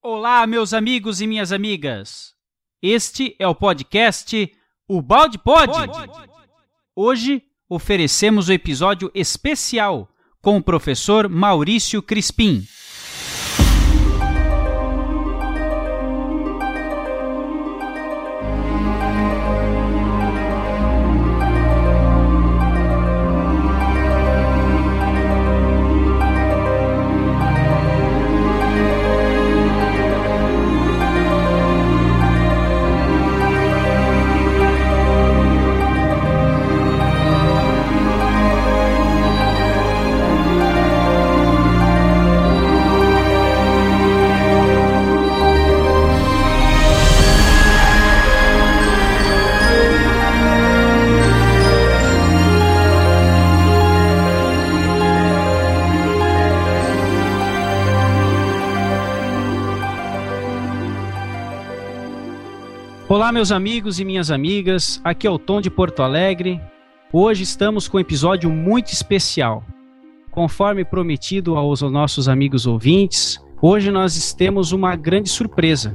Olá, meus amigos e minhas amigas. Este é o podcast O Balde Pod. Hoje oferecemos o episódio especial com o professor Maurício Crispim. Olá, meus amigos e minhas amigas. Aqui é o Tom de Porto Alegre. Hoje estamos com um episódio muito especial. Conforme prometido aos nossos amigos ouvintes, hoje nós temos uma grande surpresa.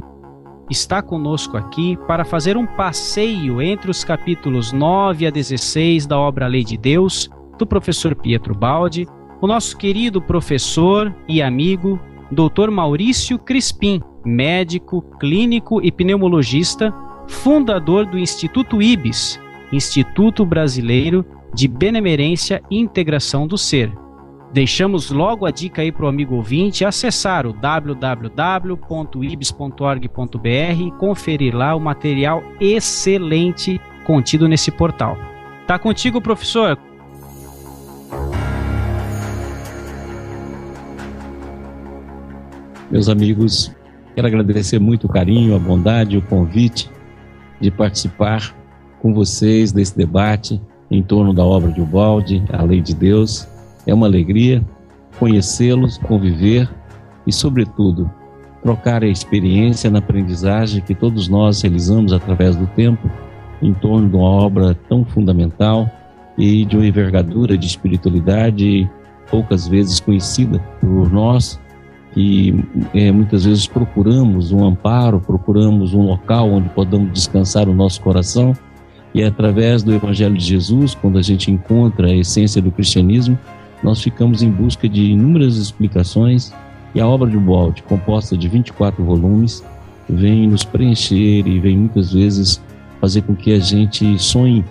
Está conosco aqui para fazer um passeio entre os capítulos 9 a 16 da obra Lei de Deus, do professor Pietro Baldi, o nosso querido professor e amigo, Dr. Maurício Crispim, médico, clínico e pneumologista, fundador do Instituto IBS, Instituto Brasileiro de Benemerência e Integração do Ser. Deixamos logo a dica aí para o amigo ouvinte acessar o www.ibs.org.br e conferir lá o material excelente contido nesse portal. Tá contigo, professor? Meus amigos, quero agradecer muito o carinho, a bondade, o convite de participar com vocês desse debate em torno da obra de Ubaldi, a Lei de Deus. É uma alegria conhecê-los, conviver e, sobretudo, trocar a experiência na aprendizagem que todos nós realizamos através do tempo em torno de uma obra tão fundamental e de uma envergadura de espiritualidade poucas vezes conhecida por nós que é, muitas vezes procuramos um amparo, procuramos um local onde podamos descansar o nosso coração. E é através do Evangelho de Jesus, quando a gente encontra a essência do cristianismo, nós ficamos em busca de inúmeras explicações. E a obra de Walt, composta de 24 volumes, vem nos preencher e vem muitas vezes fazer com que a gente sonhe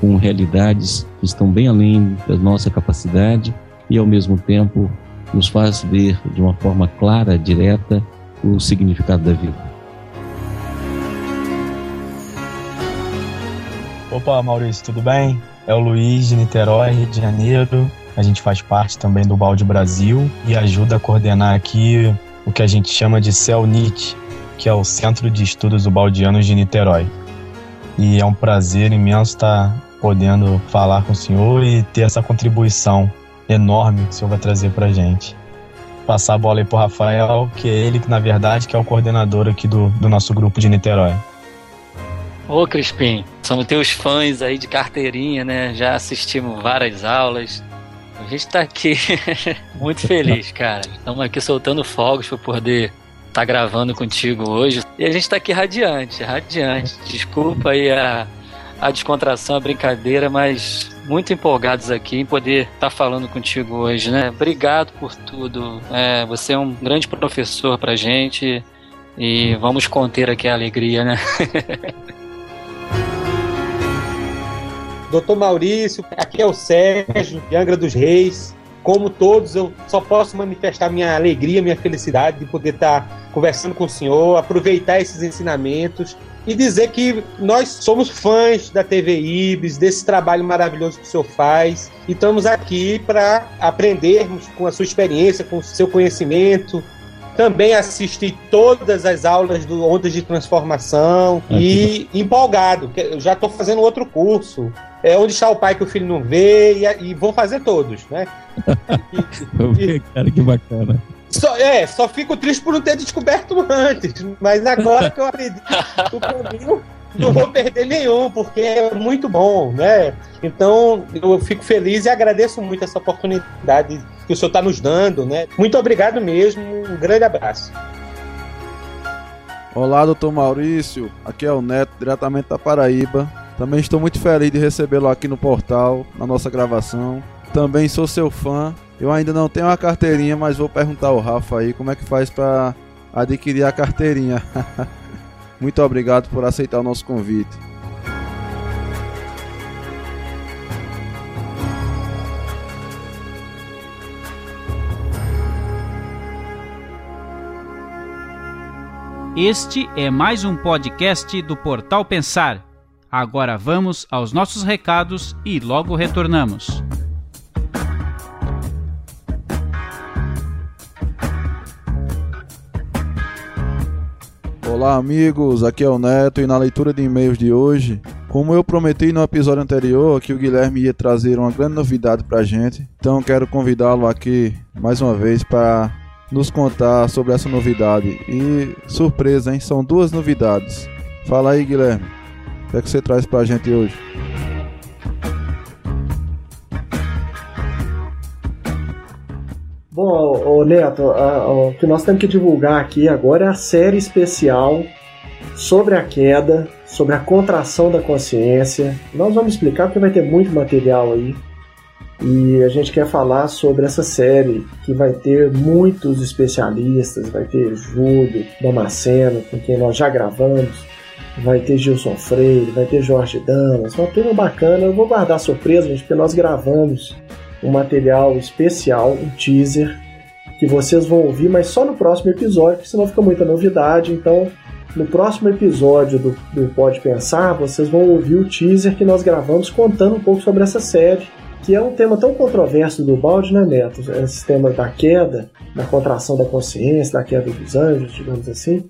com realidades que estão bem além da nossa capacidade e ao mesmo tempo nos faz ver de uma forma clara, direta, o significado da vida. Opa, Maurício, tudo bem? É o Luiz de Niterói, Rio de Janeiro. A gente faz parte também do Balde Brasil e ajuda a coordenar aqui o que a gente chama de CELNIT, que é o Centro de Estudos do Baldianos de Niterói. E é um prazer imenso estar podendo falar com o senhor e ter essa contribuição enorme que o senhor vai trazer pra gente. Passar a bola aí pro Rafael, que é ele que, na verdade, que é o coordenador aqui do, do nosso grupo de Niterói. Ô Crispim, somos teus fãs aí de carteirinha, né? Já assistimos várias aulas. A gente tá aqui muito feliz, cara. Estamos aqui soltando fogos para poder estar tá gravando contigo hoje. E a gente tá aqui radiante, radiante. Desculpa aí a, a descontração, a brincadeira, mas muito empolgados aqui em poder estar tá falando contigo hoje, né? Obrigado por tudo. É, você é um grande professor pra gente e vamos conter aqui a alegria, né? Doutor Maurício, aqui é o Sérgio, de Angra dos Reis. Como todos, eu só posso manifestar minha alegria, minha felicidade de poder estar conversando com o senhor, aproveitar esses ensinamentos e dizer que nós somos fãs da TV Ibis, desse trabalho maravilhoso que o senhor faz, e estamos aqui para aprendermos com a sua experiência, com o seu conhecimento. Também assisti todas as aulas do Ondas de Transformação e empolgado, eu já estou fazendo outro curso. É onde está o pai que o filho não vê, e, e vou fazer todos, né? e, cara, que bacana. Só, é, só fico triste por não ter descoberto antes. Mas agora que eu aprendi o caminho, não vou perder nenhum, porque é muito bom, né? Então, eu fico feliz e agradeço muito essa oportunidade que o senhor está nos dando, né? Muito obrigado mesmo, um grande abraço. Olá, doutor Maurício. Aqui é o Neto, diretamente da Paraíba. Também estou muito feliz de recebê-lo aqui no portal, na nossa gravação. Também sou seu fã. Eu ainda não tenho uma carteirinha, mas vou perguntar ao Rafa aí como é que faz para adquirir a carteirinha. muito obrigado por aceitar o nosso convite. Este é mais um podcast do Portal Pensar. Agora vamos aos nossos recados e logo retornamos. Olá, amigos. Aqui é o Neto e na leitura de e-mails de hoje, como eu prometi no episódio anterior que o Guilherme ia trazer uma grande novidade pra gente, então quero convidá-lo aqui mais uma vez para nos contar sobre essa novidade. E surpresa, hein? São duas novidades. Fala aí, Guilherme. O que é que você traz pra gente hoje? Bom, ô Neto, a, o que nós temos que divulgar aqui agora é a série especial sobre a queda, sobre a contração da consciência. Nós vamos explicar porque vai ter muito material aí. E a gente quer falar sobre essa série que vai ter muitos especialistas, vai ter Júlio Damasceno, com quem nós já gravamos, vai ter Gilson Freire, vai ter Jorge Damas, uma turma bacana. Eu vou guardar surpresa, gente, porque nós gravamos um material especial, um teaser, que vocês vão ouvir, mas só no próximo episódio, porque senão fica muita novidade. Então, no próximo episódio do, do Pode Pensar, vocês vão ouvir o teaser que nós gravamos contando um pouco sobre essa série que é um tema tão controverso do balde, né, Neto? Esse tema da queda, da contração da consciência, da queda dos anjos, digamos assim.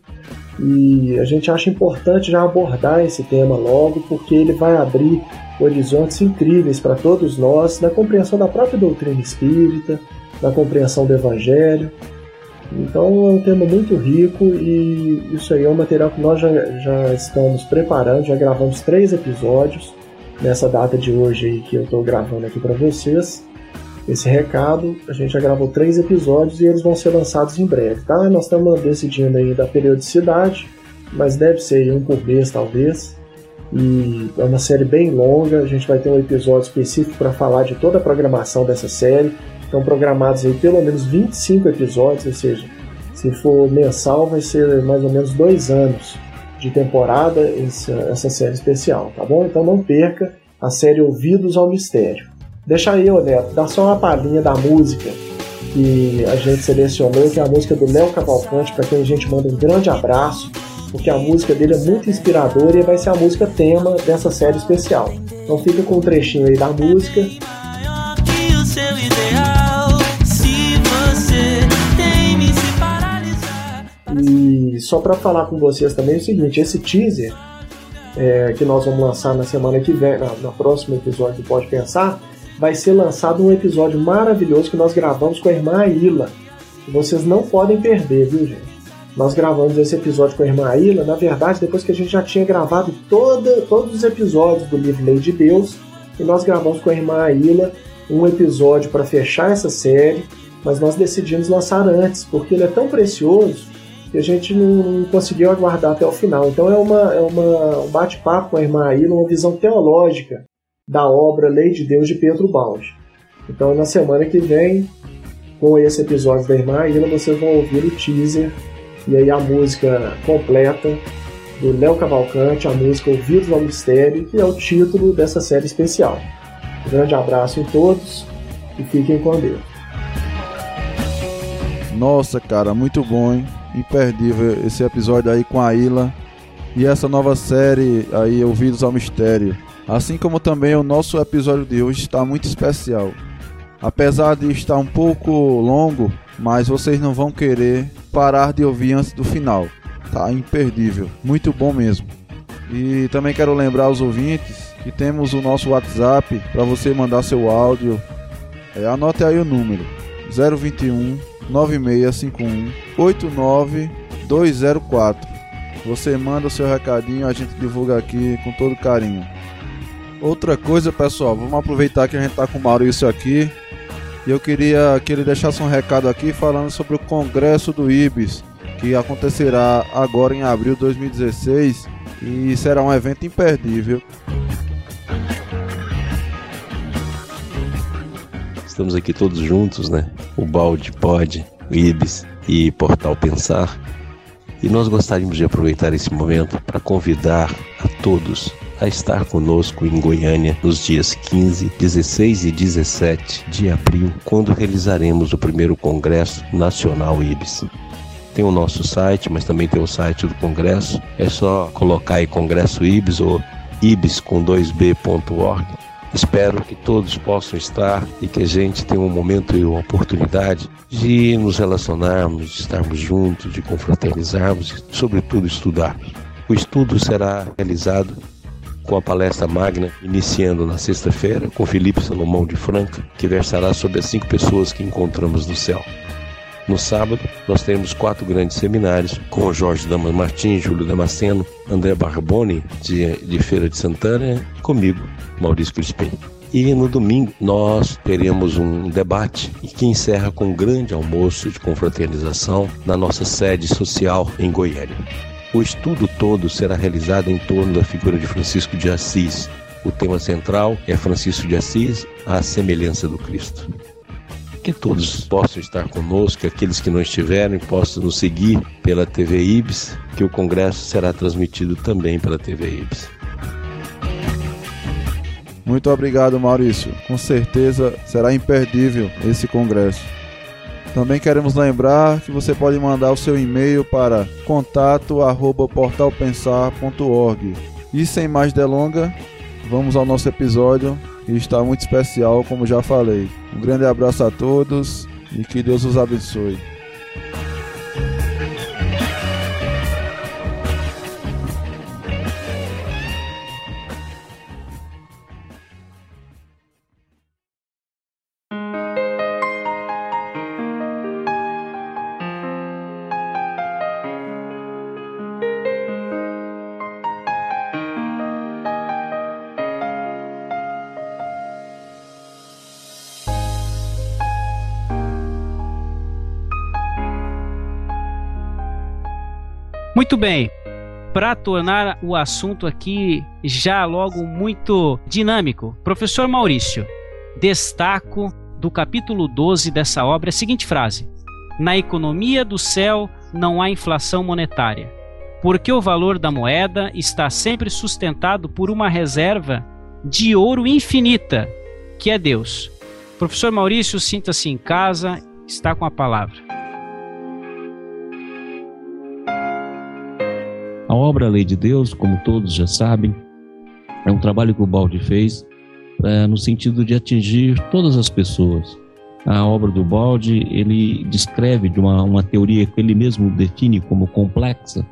E a gente acha importante já abordar esse tema logo, porque ele vai abrir horizontes incríveis para todos nós na compreensão da própria doutrina espírita, na compreensão do evangelho. Então é um tema muito rico e isso aí é um material que nós já, já estamos preparando, já gravamos três episódios nessa data de hoje aí que eu estou gravando aqui para vocês esse recado. A gente já gravou três episódios e eles vão ser lançados em breve, tá? Nós estamos decidindo aí da periodicidade, mas deve ser um por mês talvez. E é uma série bem longa. A gente vai ter um episódio específico para falar de toda a programação dessa série. Estão programados aí pelo menos 25 episódios, ou seja, se for mensal, vai ser mais ou menos dois anos de temporada essa, essa série especial, tá bom? Então não perca a série Ouvidos ao Mistério. Deixa aí, Neto, dá só uma palhinha da música que a gente selecionou, que é a música do Léo Cavalcante, para quem a gente manda um grande abraço, porque a música dele é muito inspiradora e vai ser a música tema dessa série especial. Então fica com um trechinho aí da música E só para falar com vocês também é o seguinte: esse teaser é, que nós vamos lançar na semana que vem, na, na próximo episódio do Pode Pensar, vai ser lançado um episódio maravilhoso que nós gravamos com a irmã Aila. Vocês não podem perder, viu, gente? Nós gravamos esse episódio com a irmã Aila, na verdade, depois que a gente já tinha gravado toda, todos os episódios do livro Lei de Deus, e nós gravamos com a irmã Aila um episódio para fechar essa série, mas nós decidimos lançar antes, porque ele é tão precioso que a gente não, conseguiu aguardar até o final. Então é, uma, é uma, um bate-papo com a irmã Aila, uma visão teológica da obra Lei de Deus de Pedro Balde. Então na semana que vem, com esse episódio da irmã Aila, vocês vão ouvir o teaser e aí a música completa do Léo Cavalcante, a música Ouvidos ao Mistério, que é o título dessa série especial. Um grande abraço em todos e fiquem com Deus. Nossa, cara, muito bom, hein? Imperdível esse episódio aí com a Ilha e essa nova série aí, Ouvidos ao Mistério. Assim como também o nosso episódio de hoje está muito especial. Apesar de estar um pouco longo, mas vocês não vão querer parar de ouvir antes do final. Tá imperdível, muito bom mesmo. E também quero lembrar aos ouvintes que temos o nosso WhatsApp para você mandar seu áudio. É, anote aí o número: 021 9651 89204. Você manda o seu recadinho, a gente divulga aqui com todo carinho. Outra coisa, pessoal, vamos aproveitar que a gente tá com o Maurício aqui. E eu queria que ele deixasse um recado aqui falando sobre o congresso do IBIS, que acontecerá agora em abril de 2016 e será um evento imperdível. Estamos aqui todos juntos, né? O Balde Pod, o Ibis e Portal Pensar. E nós gostaríamos de aproveitar esse momento para convidar a todos a estar conosco em Goiânia nos dias 15, 16 e 17 de abril, quando realizaremos o primeiro Congresso Nacional IBS. Tem o nosso site, mas também tem o site do Congresso. É só colocar aí Congresso IBS ou ibis com 2b.org. Espero que todos possam estar e que a gente tenha um momento e uma oportunidade de nos relacionarmos, de estarmos juntos, de confraternizarmos e, sobretudo, estudarmos. O estudo será realizado com a palestra magna, iniciando na sexta-feira, com Felipe Salomão de Franca, que versará sobre as cinco pessoas que encontramos no céu. No sábado, nós teremos quatro grandes seminários com Jorge Damas Martins, Júlio Damasceno, André Barboni, de, de Feira de Santana, e comigo, Maurício Crispim. E no domingo nós teremos um debate que encerra com um grande almoço de confraternização na nossa sede social em Goiânia. O estudo todo será realizado em torno da figura de Francisco de Assis. O tema central é Francisco de Assis, a semelhança do Cristo. Que todos possam estar conosco, aqueles que não estiverem possam nos seguir pela TV IBS, que o congresso será transmitido também pela TV IBS. Muito obrigado, Maurício. Com certeza será imperdível esse congresso. Também queremos lembrar que você pode mandar o seu e-mail para contato@portalpensar.org. E sem mais delonga, vamos ao nosso episódio que está muito especial, como já falei. Um grande abraço a todos e que Deus os abençoe. Bem. Para tornar o assunto aqui já logo muito dinâmico, professor Maurício, destaco do capítulo 12 dessa obra a seguinte frase: Na economia do céu não há inflação monetária, porque o valor da moeda está sempre sustentado por uma reserva de ouro infinita, que é Deus. Professor Maurício, sinta-se em casa, está com a palavra. A obra Lei de Deus, como todos já sabem, é um trabalho que o Balde fez é, no sentido de atingir todas as pessoas. A obra do Balde, ele descreve de uma, uma teoria que ele mesmo define como complexa,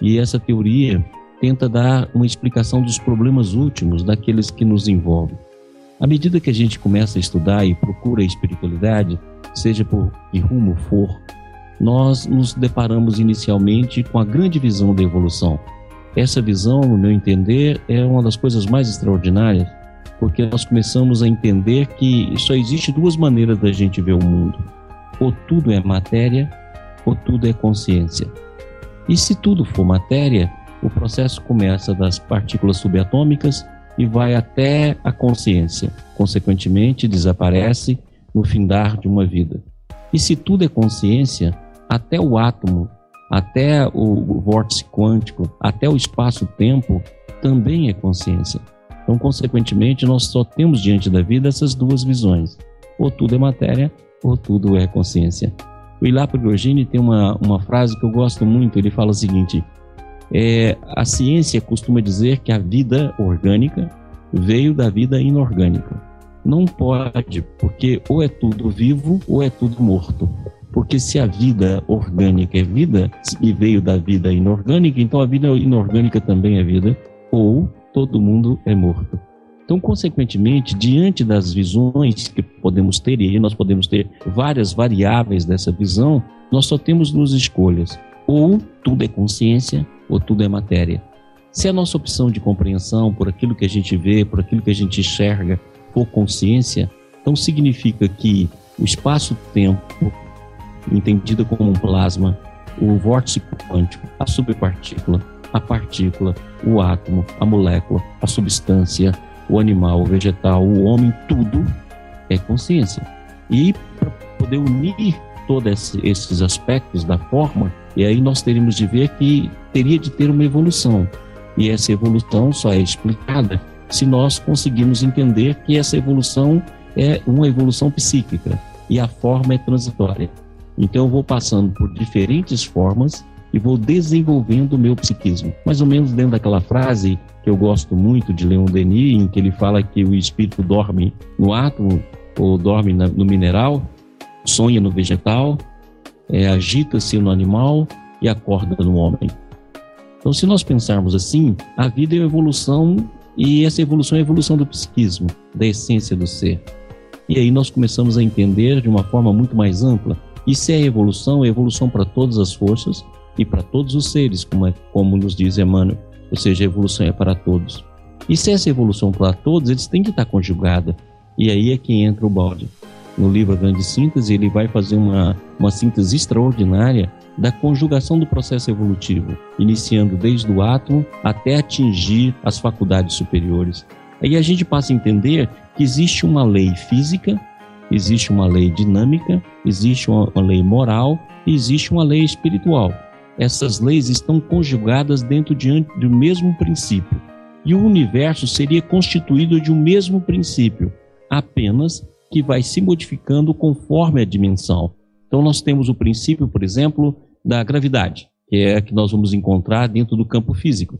e essa teoria tenta dar uma explicação dos problemas últimos daqueles que nos envolvem. À medida que a gente começa a estudar e procura a espiritualidade, seja por que rumo for, nós nos deparamos inicialmente com a grande visão da evolução. Essa visão, no meu entender, é uma das coisas mais extraordinárias, porque nós começamos a entender que só existe duas maneiras da gente ver o mundo: ou tudo é matéria, ou tudo é consciência. E se tudo for matéria, o processo começa das partículas subatômicas e vai até a consciência. Consequentemente, desaparece no findar de uma vida. E se tudo é consciência, até o átomo, até o vórtice quântico, até o espaço-tempo também é consciência. Então, consequentemente, nós só temos diante da vida essas duas visões: ou tudo é matéria, ou tudo é consciência. O Ilá Prigogine tem uma, uma frase que eu gosto muito. Ele fala o seguinte: é, a ciência costuma dizer que a vida orgânica veio da vida inorgânica. Não pode, porque ou é tudo vivo ou é tudo morto. Porque se a vida orgânica é vida e veio da vida inorgânica, então a vida inorgânica também é vida, ou todo mundo é morto. Então, consequentemente, diante das visões que podemos ter, e nós podemos ter várias variáveis dessa visão, nós só temos duas escolhas: ou tudo é consciência, ou tudo é matéria. Se a nossa opção de compreensão por aquilo que a gente vê, por aquilo que a gente enxerga, for consciência, então significa que o espaço-tempo entendida como um plasma, o vórtice quântico, a subpartícula, a partícula, o átomo, a molécula, a substância, o animal, o vegetal, o homem, tudo é consciência. E para poder unir todos esses aspectos da forma, e aí nós teríamos de ver que teria de ter uma evolução. E essa evolução só é explicada se nós conseguirmos entender que essa evolução é uma evolução psíquica e a forma é transitória. Então eu vou passando por diferentes formas e vou desenvolvendo o meu psiquismo. Mais ou menos dentro daquela frase que eu gosto muito de Leon Denis, em que ele fala que o espírito dorme no átomo ou dorme no mineral, sonha no vegetal, é, agita-se no animal e acorda no homem. Então, se nós pensarmos assim, a vida é uma evolução e essa evolução é a evolução do psiquismo, da essência do ser. E aí nós começamos a entender de uma forma muito mais ampla. Isso é evolução, é evolução para todas as forças, e para todos os seres, como, é, como nos diz Emmanuel, ou seja, a evolução é para todos. E se essa evolução para todos, eles têm que estar conjugada. E aí é que entra o balde. No livro A Grande Síntese, ele vai fazer uma, uma síntese extraordinária da conjugação do processo evolutivo, iniciando desde o átomo até atingir as faculdades superiores. Aí a gente passa a entender que existe uma lei física, existe uma lei dinâmica, existe uma, uma lei moral e existe uma lei espiritual essas leis estão conjugadas dentro de, do mesmo princípio. E o universo seria constituído de um mesmo princípio, apenas que vai se modificando conforme a dimensão. Então, nós temos o princípio, por exemplo, da gravidade, que é que nós vamos encontrar dentro do campo físico.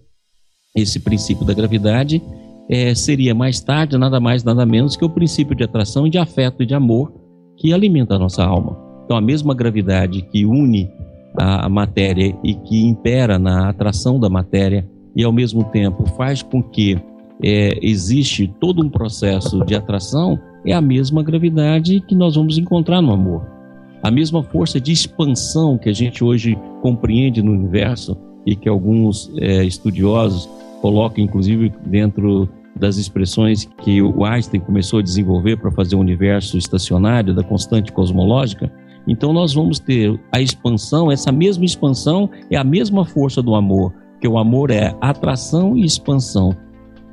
Esse princípio da gravidade é, seria mais tarde nada mais, nada menos que o princípio de atração de afeto e de amor que alimenta a nossa alma. Então, a mesma gravidade que une a, matéria e que impera na atração da matéria e ao mesmo tempo faz com que é, existe todo um processo de atração é a mesma gravidade que nós vamos encontrar no amor. A mesma força de expansão que a gente hoje compreende no universo e que alguns é, estudiosos colocam, inclusive, dentro das expressões que o Einstein começou a desenvolver para fazer o universo estacionário da constante cosmológica, então nós vamos ter a expansão, essa mesma expansão é a mesma força do amor, que o amor é atração e expansão.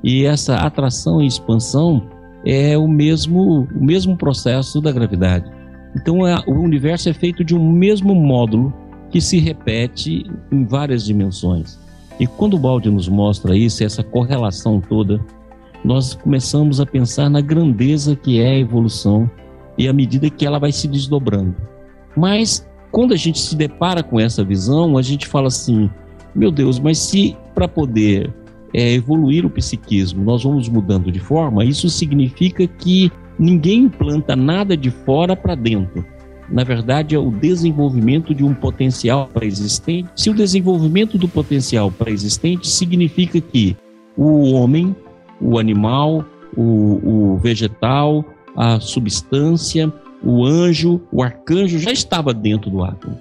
E essa atração e expansão é o mesmo, o mesmo processo da gravidade. Então é, o universo é feito de um mesmo módulo que se repete em várias dimensões. E quando o Balde nos mostra isso, essa correlação toda, nós começamos a pensar na grandeza que é a evolução e à medida que ela vai se desdobrando. Mas quando a gente se depara com essa visão, a gente fala assim: meu Deus, mas se para poder é, evoluir o psiquismo nós vamos mudando de forma, isso significa que ninguém implanta nada de fora para dentro. Na verdade, é o desenvolvimento de um potencial pré-existente. Se o desenvolvimento do potencial pré-existente significa que o homem, o animal, o, o vegetal, a substância, o anjo, o arcanjo já estava dentro do átomo.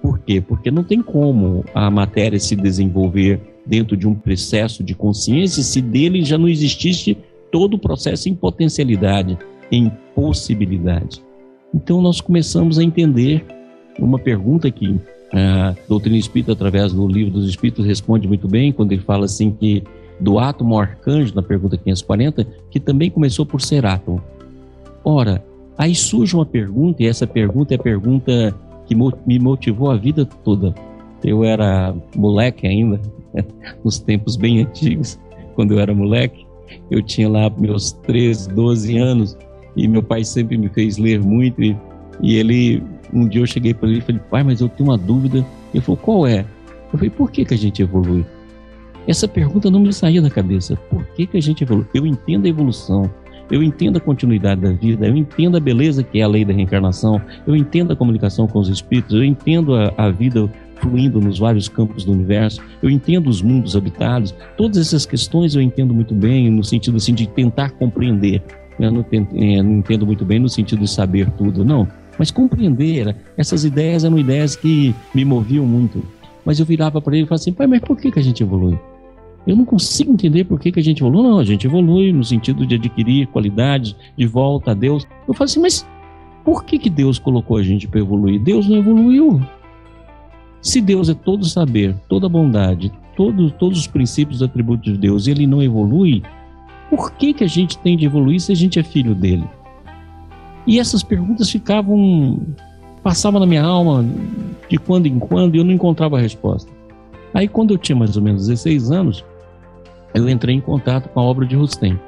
Por quê? Porque não tem como a matéria se desenvolver dentro de um processo de consciência se dele já não existisse todo o processo em potencialidade, em possibilidade. Então nós começamos a entender uma pergunta que a doutrina espírita, através do livro dos espíritos, responde muito bem, quando ele fala assim que do átomo arcanjo, na pergunta 540, que também começou por ser átomo. Ora, Aí surge uma pergunta, e essa pergunta é a pergunta que me motivou a vida toda. Eu era moleque ainda, nos tempos bem antigos, quando eu era moleque. Eu tinha lá meus 13, 12 anos, e meu pai sempre me fez ler muito. E, e ele, um dia eu cheguei para ele e falei, pai, mas eu tenho uma dúvida. Ele falou, qual é? Eu falei, por que, que a gente evolui? Essa pergunta não me saía da cabeça. Por que, que a gente evolui? Eu entendo a evolução, eu entendo a continuidade da vida, eu entendo a beleza que é a lei da reencarnação, eu entendo a comunicação com os espíritos, eu entendo a, a vida fluindo nos vários campos do universo, eu entendo os mundos habitados, todas essas questões eu entendo muito bem, no sentido assim de tentar compreender. Eu não, é, não entendo muito bem no sentido de saber tudo, não. Mas compreender, essas ideias eram ideias que me moviam muito. Mas eu virava para ele e falava assim, pai, mas por que, que a gente evolui? Eu não consigo entender por que, que a gente evolui. Não, a gente evolui no sentido de adquirir qualidades de volta a Deus. Eu falo assim, mas por que, que Deus colocou a gente para evoluir? Deus não evoluiu. Se Deus é todo saber, toda bondade, todo, todos os princípios e atributos de Deus, ele não evolui, por que, que a gente tem de evoluir se a gente é filho dele? E essas perguntas ficavam, passavam na minha alma de quando em quando e eu não encontrava a resposta. Aí, quando eu tinha mais ou menos 16 anos, eu entrei em contato com a obra de Rustem.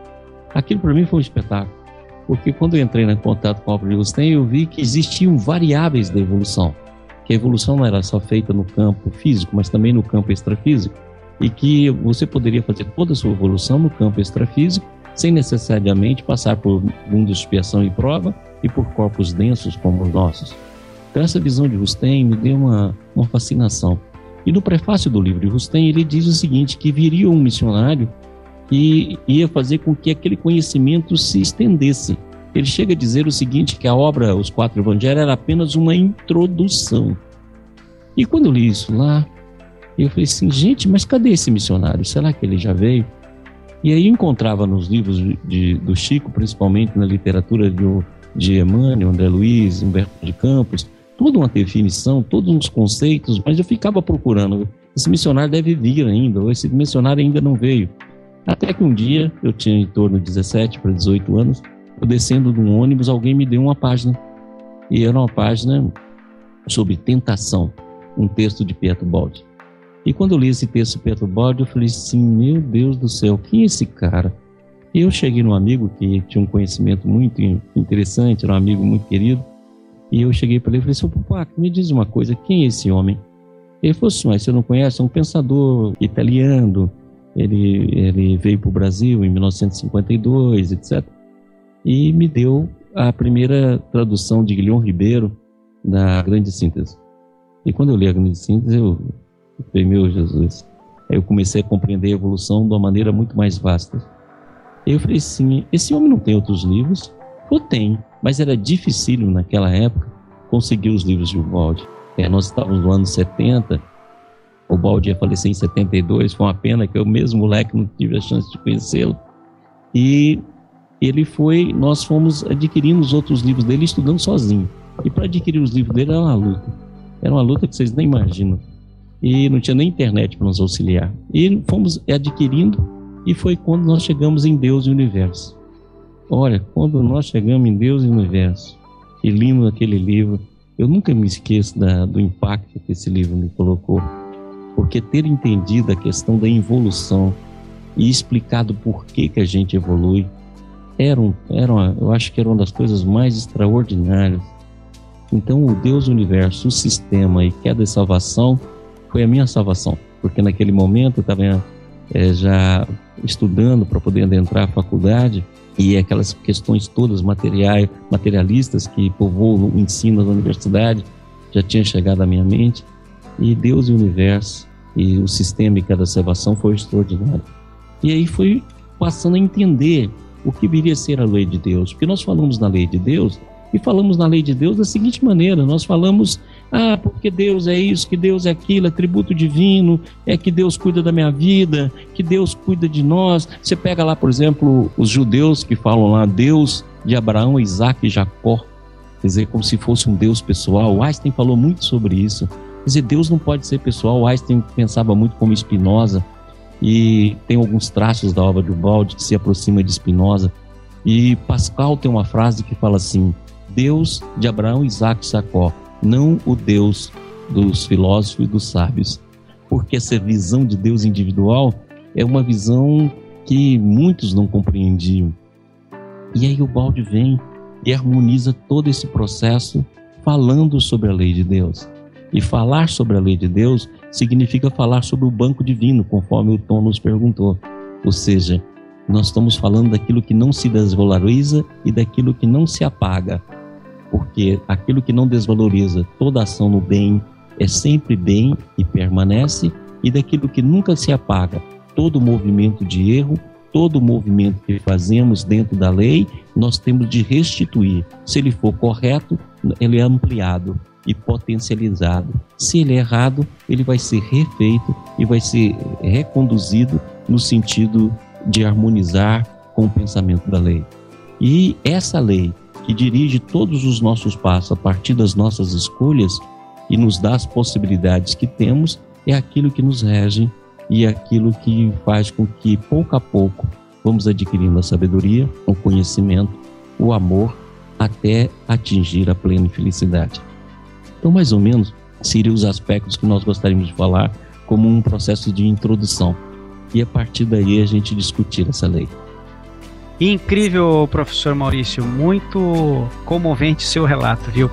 Aquilo para mim foi um espetáculo, porque quando eu entrei em contato com a obra de Rustem, eu vi que existiam variáveis da evolução, que a evolução não era só feita no campo físico, mas também no campo extrafísico, e que você poderia fazer toda a sua evolução no campo extrafísico sem necessariamente passar por mundo de expiação e prova e por corpos densos como os nossos. Então essa visão de Rustem me deu uma, uma fascinação. E no prefácio do livro de Rustem, ele diz o seguinte, que viria um missionário que ia fazer com que aquele conhecimento se estendesse. Ele chega a dizer o seguinte, que a obra Os Quatro Evangelhos era apenas uma introdução. E quando eu li isso lá, eu falei assim, gente, mas cadê esse missionário? Será que ele já veio? E aí encontrava nos livros de, do Chico, principalmente na literatura de, de Emmanuel, André Luiz, Humberto de Campos, toda uma definição, todos uns conceitos, mas eu ficava procurando. Esse missionário deve vir ainda, ou esse missionário ainda não veio. Até que um dia, eu tinha em torno de 17 para 18 anos, eu descendo de um ônibus, alguém me deu uma página. E era uma página sobre tentação, um texto de Pietro Baldi. E quando eu li esse texto Pietro Baldi, eu falei assim: meu Deus do céu, quem é esse cara? E eu cheguei num amigo que tinha um conhecimento muito interessante, era um amigo muito querido, e eu cheguei para ele e falei, seu Pupac, me diz uma coisa, quem é esse homem? Ele falou assim, mas você não conhece? É um pensador italiano, ele, ele veio para o Brasil em 1952, etc. E me deu a primeira tradução de Guilherme Ribeiro da Grande Síntese. E quando eu li a Grande Síntese, eu, eu falei, meu Jesus, aí eu comecei a compreender a evolução de uma maneira muito mais vasta. Aí eu falei assim, esse homem não tem outros livros? Eu tenho mas era difícil naquela época conseguir os livros de Balde. É, nós estávamos no ano 70, o Balde ia falecer em 72, foi uma pena que eu mesmo moleque não tive a chance de conhecê-lo. E ele foi, nós fomos adquirindo os outros livros dele estudando sozinho. E para adquirir os livros dele era uma luta. Era uma luta que vocês nem imaginam. E não tinha nem internet para nos auxiliar. E fomos adquirindo e foi quando nós chegamos em Deus e o Universo. Olha, quando nós chegamos em Deus e no Universo, e lindo aquele livro, eu nunca me esqueço da, do impacto que esse livro me colocou, porque ter entendido a questão da evolução e explicado por que, que a gente evolui, era, um, era uma, eu acho que era uma das coisas mais extraordinárias. Então, o Deus do Universo, o sistema e queda de salvação foi a minha salvação, porque naquele momento eu estava é, já estudando para poder adentrar a faculdade e aquelas questões todas materiais, materialistas que povoam o ensino da universidade já tinha chegado à minha mente e Deus e o universo e o sistema da salvação foi extraordinário. E aí foi passando a entender o que viria a ser a lei de Deus, porque nós falamos na lei de Deus e falamos na lei de Deus da seguinte maneira: nós falamos, ah, porque Deus é isso, que Deus é aquilo, é tributo divino, é que Deus cuida da minha vida, que Deus cuida de nós. Você pega lá, por exemplo, os judeus que falam lá, Deus de Abraão, Isaac e Jacó, quer dizer, como se fosse um Deus pessoal. O Einstein falou muito sobre isso. Quer dizer, Deus não pode ser pessoal. O Einstein pensava muito como Spinoza e tem alguns traços da obra do Balde que se aproxima de Spinoza. E Pascal tem uma frase que fala assim: Deus de Abraão, Isaac e Jacó, não o Deus dos filósofos e dos sábios. Porque essa visão de Deus individual é uma visão que muitos não compreendiam. E aí o balde vem e harmoniza todo esse processo falando sobre a lei de Deus. E falar sobre a lei de Deus significa falar sobre o banco divino, conforme o Tom nos perguntou. Ou seja, nós estamos falando daquilo que não se desvaloriza e daquilo que não se apaga porque aquilo que não desvaloriza toda ação no bem é sempre bem e permanece, e daquilo que nunca se apaga, todo movimento de erro, todo movimento que fazemos dentro da lei, nós temos de restituir. Se ele for correto, ele é ampliado e potencializado. Se ele é errado, ele vai ser refeito e vai ser reconduzido no sentido de harmonizar com o pensamento da lei. E essa lei que dirige todos os nossos passos a partir das nossas escolhas, e nos dá as possibilidades que temos, é aquilo que nos rege e é aquilo que faz com que, pouco a pouco, vamos adquirindo a sabedoria, o conhecimento, o amor, até atingir a plena felicidade. Então, mais ou menos, seriam os aspectos que nós gostaríamos de falar como um processo de introdução. E a partir daí a gente discutir essa lei. Incrível, professor Maurício. Muito comovente seu relato, viu?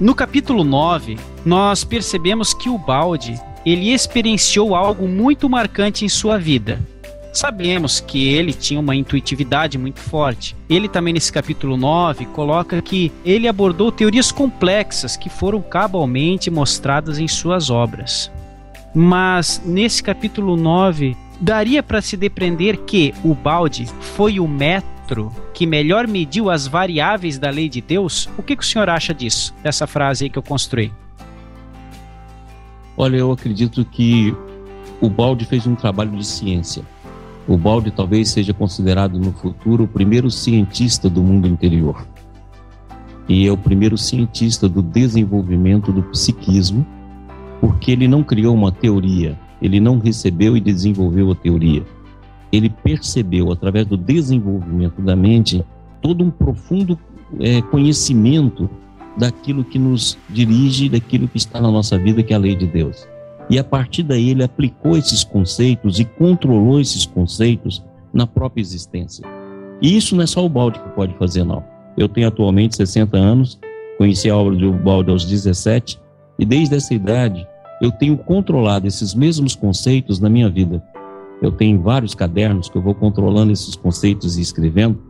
No capítulo 9, nós percebemos que o balde ele experienciou algo muito marcante em sua vida. Sabemos que ele tinha uma intuitividade muito forte. Ele também nesse capítulo 9 coloca que ele abordou teorias complexas que foram cabalmente mostradas em suas obras. Mas nesse capítulo 9 daria para se depreender que o balde foi o método que melhor mediu as variáveis da lei de Deus? O que, que o senhor acha disso, dessa frase aí que eu construí? Olha, eu acredito que o Balde fez um trabalho de ciência. O Balde talvez seja considerado no futuro o primeiro cientista do mundo interior. E é o primeiro cientista do desenvolvimento do psiquismo, porque ele não criou uma teoria, ele não recebeu e desenvolveu a teoria ele percebeu, através do desenvolvimento da mente, todo um profundo é, conhecimento daquilo que nos dirige, daquilo que está na nossa vida, que é a lei de Deus. E a partir daí ele aplicou esses conceitos e controlou esses conceitos na própria existência. E isso não é só o balde que pode fazer, não. Eu tenho atualmente 60 anos, conheci a obra do balde aos 17, e desde essa idade eu tenho controlado esses mesmos conceitos na minha vida. Eu tenho vários cadernos que eu vou controlando esses conceitos e escrevendo.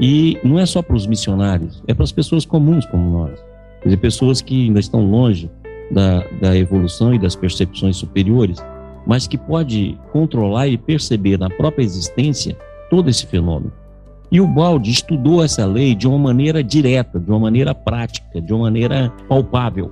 E não é só para os missionários, é para as pessoas comuns como nós. Quer dizer, pessoas que ainda estão longe da, da evolução e das percepções superiores, mas que pode controlar e perceber na própria existência todo esse fenômeno. E o Balde estudou essa lei de uma maneira direta, de uma maneira prática, de uma maneira palpável,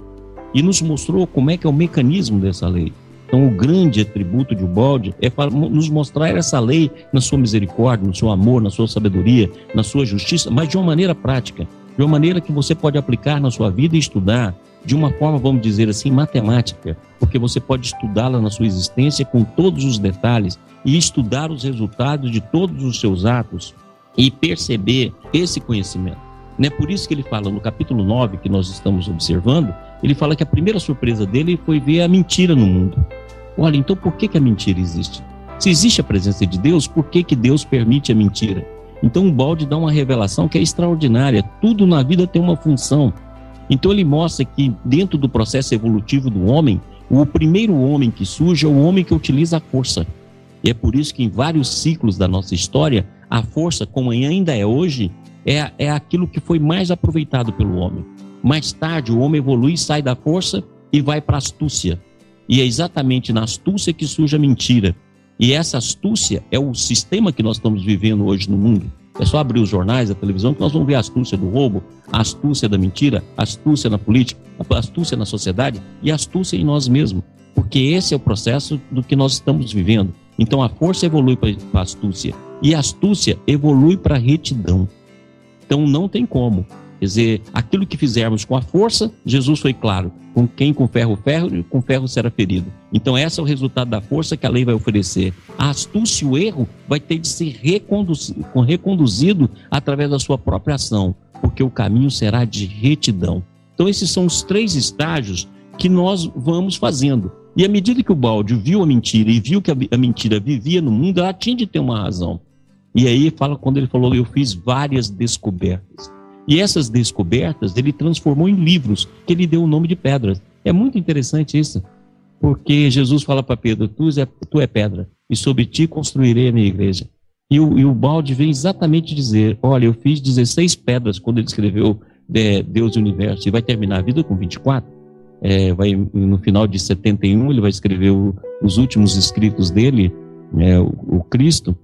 e nos mostrou como é que é o mecanismo dessa lei. Então, o grande atributo de Ubaldi é nos mostrar essa lei na sua misericórdia, no seu amor, na sua sabedoria, na sua justiça, mas de uma maneira prática, de uma maneira que você pode aplicar na sua vida e estudar de uma forma, vamos dizer assim, matemática, porque você pode estudá-la na sua existência com todos os detalhes e estudar os resultados de todos os seus atos e perceber esse conhecimento. Não é por isso que ele fala no capítulo 9 que nós estamos observando, ele fala que a primeira surpresa dele foi ver a mentira no mundo. Olha, então por que, que a mentira existe? Se existe a presença de Deus, por que, que Deus permite a mentira? Então o balde dá uma revelação que é extraordinária. Tudo na vida tem uma função. Então ele mostra que dentro do processo evolutivo do homem, o primeiro homem que surge é o homem que utiliza a força. E é por isso que em vários ciclos da nossa história, a força, como ainda é hoje, é, é aquilo que foi mais aproveitado pelo homem. Mais tarde, o homem evolui, sai da força e vai para a astúcia. E é exatamente na astúcia que surge a mentira. E essa astúcia é o sistema que nós estamos vivendo hoje no mundo. É só abrir os jornais, a televisão, que nós vamos ver a astúcia do roubo, a astúcia da mentira, a astúcia na política, a astúcia na sociedade e a astúcia em nós mesmos. Porque esse é o processo do que nós estamos vivendo. Então a força evolui para a astúcia e a astúcia evolui para a retidão. Então não tem como. Quer dizer, aquilo que fizermos com a força, Jesus foi claro, com quem com ferro, ferro, com ferro será ferido. Então, esse é o resultado da força que a lei vai oferecer. A astúcia e o erro vai ter de ser reconduzido, através da sua própria ação, porque o caminho será de retidão. Então, esses são os três estágios que nós vamos fazendo. E à medida que o balde viu a mentira e viu que a mentira vivia no mundo, ela tinha de ter uma razão. E aí fala quando ele falou, eu fiz várias descobertas. E essas descobertas ele transformou em livros, que ele deu o nome de pedras. É muito interessante isso, porque Jesus fala para Pedro: tu é, tu é pedra, e sobre ti construirei a minha igreja. E o, e o balde vem exatamente dizer: olha, eu fiz 16 pedras quando ele escreveu é, Deus e o Universo, e vai terminar a vida com 24. É, vai, no final de 71, ele vai escrever o, os últimos escritos dele, é, o, o, Cristo,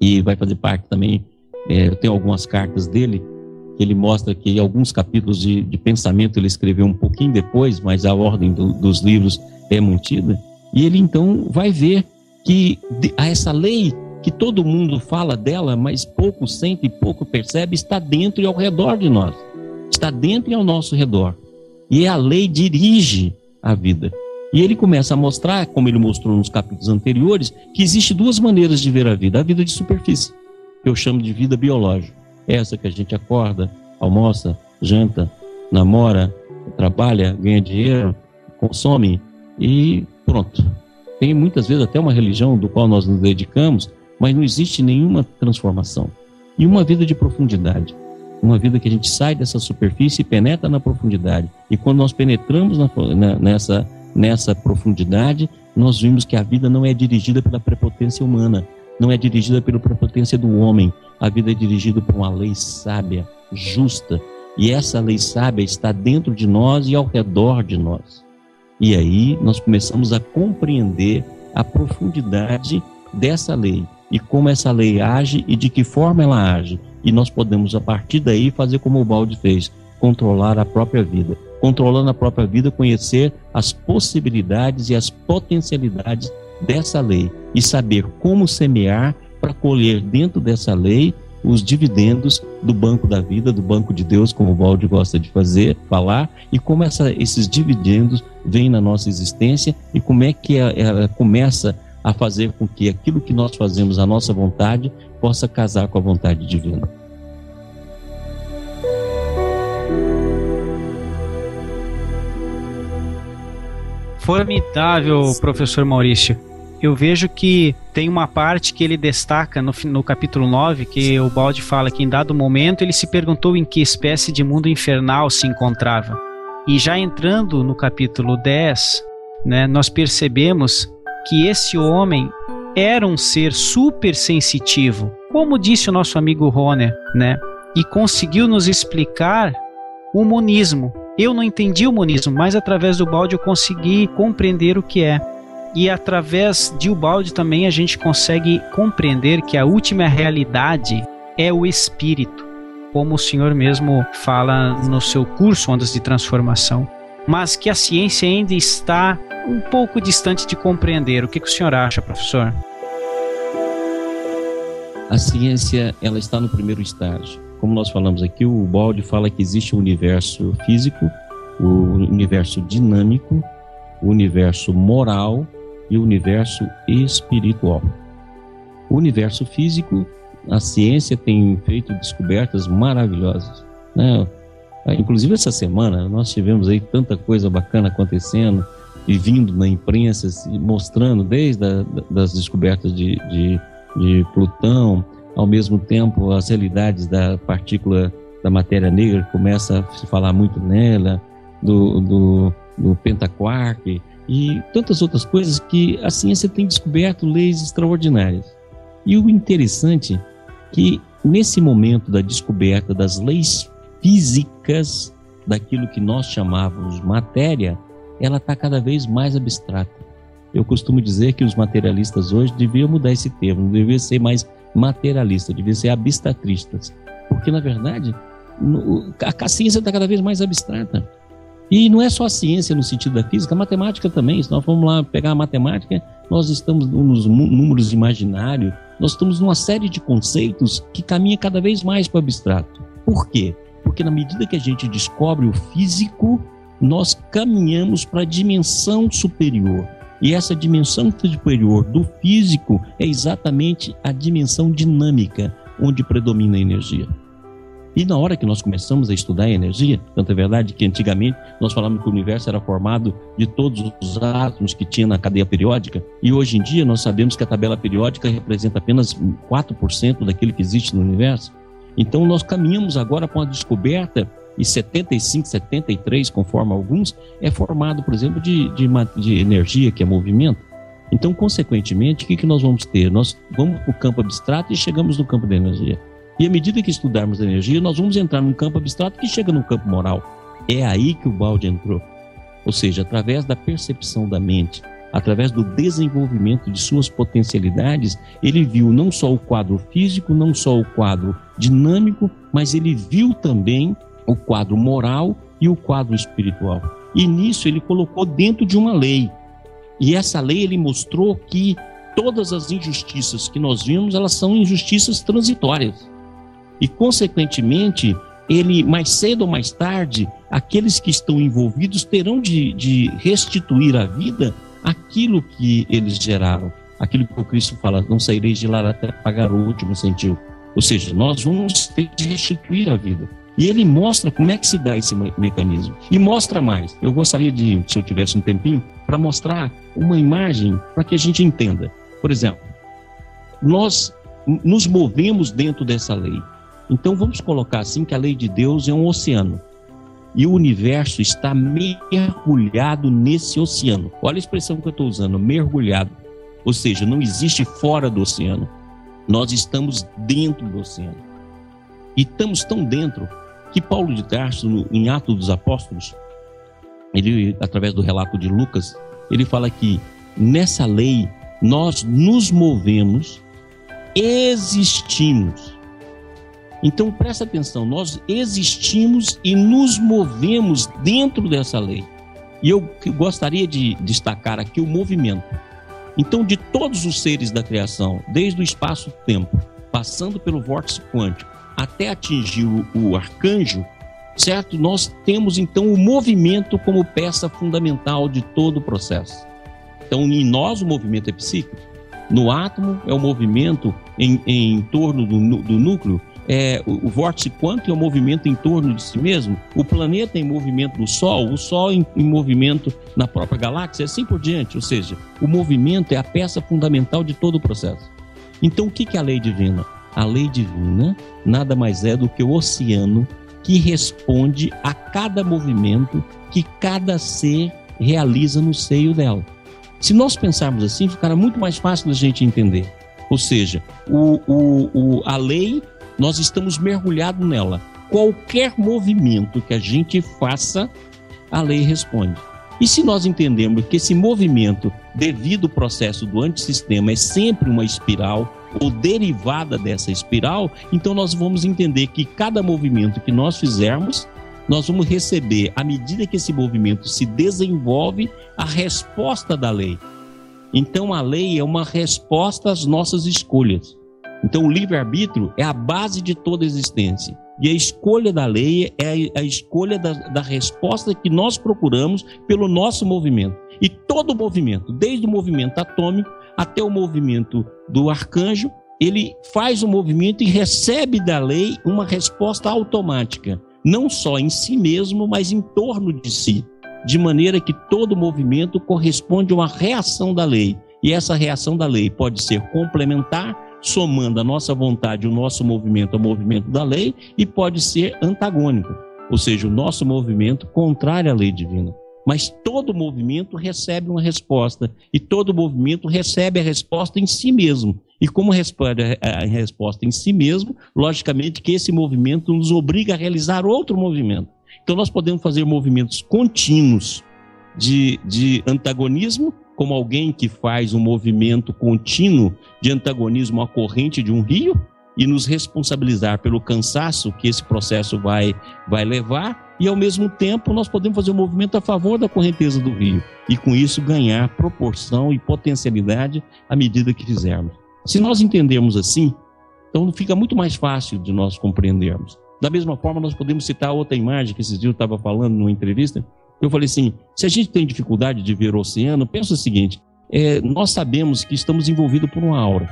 e vai fazer parte também. É, eu tenho algumas cartas dele ele mostra que alguns capítulos de, de, pensamento ele escreveu um pouquinho depois, mas a ordem do, dos livros é mantida. E ele então vai ver que a essa lei que todo mundo fala dela, mas pouco sente e pouco percebe, está dentro e ao redor de nós. Está dentro e ao nosso redor. E a lei dirige a vida. E ele começa a mostrar, como ele mostrou nos capítulos anteriores, que existe duas maneiras de ver a vida. A vida de superfície, que eu chamo de vida biológica. Essa que a gente acorda, almoça, janta, namora, trabalha, ganha dinheiro, consome e pronto. Tem muitas vezes até uma religião do qual nós nos dedicamos, mas não existe nenhuma transformação. E uma vida de profundidade. Uma vida que a gente sai dessa superfície e penetra na profundidade. E quando nós penetramos na, na, nessa, nessa profundidade, nós vimos que a vida não é dirigida pela prepotência humana, não é dirigida pela prepotência do homem. A vida é dirigida por uma lei sábia, justa. E essa lei sábia está dentro de nós e ao redor de nós. E aí nós começamos a compreender a profundidade dessa lei e como essa lei age e de que forma ela age. E nós podemos, a partir daí, fazer como o Balde fez: controlar a própria vida. Controlando a própria vida, conhecer as possibilidades e as potencialidades dessa lei e saber como semear para colher dentro dessa lei os dividendos do banco da vida, do banco de Deus, como o Balde gosta de fazer, falar, e como essa, esses dividendos vêm na nossa existência e como é que ela, começa a fazer com que aquilo que nós fazemos à nossa vontade possa casar com a vontade divina. Formidável, professor Maurício eu vejo que tem uma parte que ele destaca no, no capítulo 9, que o Balde fala que em dado momento ele se perguntou em que espécie de mundo infernal se encontrava. E já entrando no capítulo 10, né, nós percebemos que esse homem era um ser super sensitivo, como disse o nosso amigo Roner, né? E conseguiu nos explicar o monismo. Eu não entendi o monismo, mas através do balde eu consegui compreender o que é. E através de Ubaldi também a gente consegue compreender que a última realidade é o espírito, como o senhor mesmo fala no seu curso Ondas de Transformação, mas que a ciência ainda está um pouco distante de compreender. O que, que o senhor acha, professor? A ciência ela está no primeiro estágio. Como nós falamos aqui, o Balde fala que existe o universo físico, o universo dinâmico, o universo moral e o universo espiritual. O universo físico, a ciência tem feito descobertas maravilhosas. Né? Ah, inclusive essa semana nós tivemos aí tanta coisa bacana acontecendo e vindo na imprensa mostrando desde a, das descobertas de, de, de Plutão, ao mesmo tempo as realidades da partícula da matéria negra começa a se falar muito nela, do, do, do pentaquark, e tantas outras coisas que a ciência tem descoberto leis extraordinárias. E o interessante é que nesse momento da descoberta das leis físicas daquilo que nós chamávamos matéria, ela está cada vez mais abstrata. Eu costumo dizer que os materialistas hoje deviam mudar esse termo, não deviam ser mais materialistas, deviam ser abstratristas. Porque, na verdade, a ciência está cada vez mais abstrata. E não é só a ciência no sentido da física, a matemática também. Se nós formos lá pegar a matemática, nós estamos nos números imaginários, nós estamos numa série de conceitos que caminha cada vez mais para o abstrato. Por quê? Porque na medida que a gente descobre o físico, nós caminhamos para a dimensão superior. E essa dimensão superior do físico é exatamente a dimensão dinâmica, onde predomina a energia. E na hora que nós começamos a estudar a energia, tanto é verdade que antigamente nós falamos que o universo era formado de todos os átomos que tinha na cadeia periódica, e hoje em dia nós sabemos que a tabela periódica representa apenas 4% daquilo que existe no universo. Então nós caminhamos agora para uma descoberta, e 75, 73, conforme alguns, é formado, por exemplo, de, de, de energia, que é movimento. Então, consequentemente, o que, que nós vamos ter? Nós vamos para o campo abstrato e chegamos no campo da energia. E à medida que estudarmos a energia, nós vamos entrar num campo abstrato que chega no campo moral. É aí que o balde entrou. Ou seja, através da percepção da mente, através do desenvolvimento de suas potencialidades, ele viu não só o quadro físico, não só o quadro dinâmico, mas ele viu também o quadro moral e o quadro espiritual. E nisso ele colocou dentro de uma lei. E essa lei ele mostrou que todas as injustiças que nós vimos, elas são injustiças transitórias. E consequentemente, ele mais cedo ou mais tarde, aqueles que estão envolvidos terão de, de restituir à vida aquilo que eles geraram. Aquilo que o Cristo fala, não saireis de lá até pagar o último centavo. Ou seja, nós vamos ter de restituir a vida. E ele mostra como é que se dá esse mecanismo. E mostra mais. Eu gostaria de, se eu tivesse um tempinho, para mostrar uma imagem para que a gente entenda. Por exemplo, nós nos movemos dentro dessa lei. Então vamos colocar assim que a lei de Deus é um oceano. E o universo está mergulhado nesse oceano. Olha a expressão que eu estou usando, mergulhado. Ou seja, não existe fora do oceano. Nós estamos dentro do oceano. E estamos tão dentro que Paulo de Tarso, em Atos dos Apóstolos, ele, através do relato de Lucas, ele fala que nessa lei nós nos movemos, existimos. Então presta atenção, nós existimos e nos movemos dentro dessa lei. E eu gostaria de destacar aqui o movimento. Então, de todos os seres da criação, desde o espaço-tempo, passando pelo vórtice quântico, até atingir o, arcanjo, certo? Nós temos então o movimento como peça fundamental de todo o processo. Então, em nós, o movimento é psíquico. No átomo, é o movimento em, em torno do, do núcleo. É, o, o vórtice quântico é o movimento em torno de si mesmo. O planeta em movimento no Sol, o Sol em, em movimento na própria galáxia, assim por diante. Ou seja, o movimento é a peça fundamental de todo o processo. Então, o que é a lei divina? A lei divina nada mais é do que o oceano que responde a cada movimento que cada ser realiza no seio dela. Se nós pensarmos assim, ficará muito mais fácil da gente entender. Ou seja, o, o, o, a lei, nós estamos mergulhados nela. Qualquer movimento que a gente faça, a lei responde. E se nós entendemos que esse movimento, devido ao processo do antissistema, é sempre uma espiral, ou derivada dessa espiral, então nós vamos entender que cada movimento que nós fizermos, nós vamos receber, à medida que esse movimento se desenvolve, a resposta da lei. Então a lei é uma resposta às nossas escolhas. Então o livre-arbítrio é a base de toda existência. E a escolha da lei é a escolha da, da resposta que nós procuramos pelo nosso movimento. E todo movimento, desde o movimento atômico até o movimento do arcanjo, ele faz o movimento e recebe da lei uma resposta automática, não só em si mesmo, mas em torno de si, de maneira que todo movimento corresponde a uma reação da lei. E essa reação da lei pode ser complementar, somando a nossa vontade, o nosso movimento ao movimento da lei, e pode ser antagônico, ou seja, o nosso movimento contrário à lei divina. Mas todo movimento recebe uma resposta e todo movimento recebe a resposta em si mesmo. E como responde a resposta em si mesmo, logicamente que esse movimento nos obriga a realizar outro movimento. Então nós podemos fazer movimentos contínuos de, de antagonismo, como alguém que faz um movimento contínuo de antagonismo à corrente de um rio, e nos responsabilizar pelo cansaço que esse processo vai, vai levar, e ao mesmo tempo nós podemos fazer um movimento a favor da correnteza do rio e com isso ganhar proporção e potencialidade à medida que fizermos. Se nós entendermos assim, então fica muito mais fácil de nós compreendermos. Da mesma forma, nós podemos citar outra imagem que esses dias eu estava falando numa entrevista. Eu falei assim: se a gente tem dificuldade de ver o oceano, pensa o seguinte: é, nós sabemos que estamos envolvidos por uma aura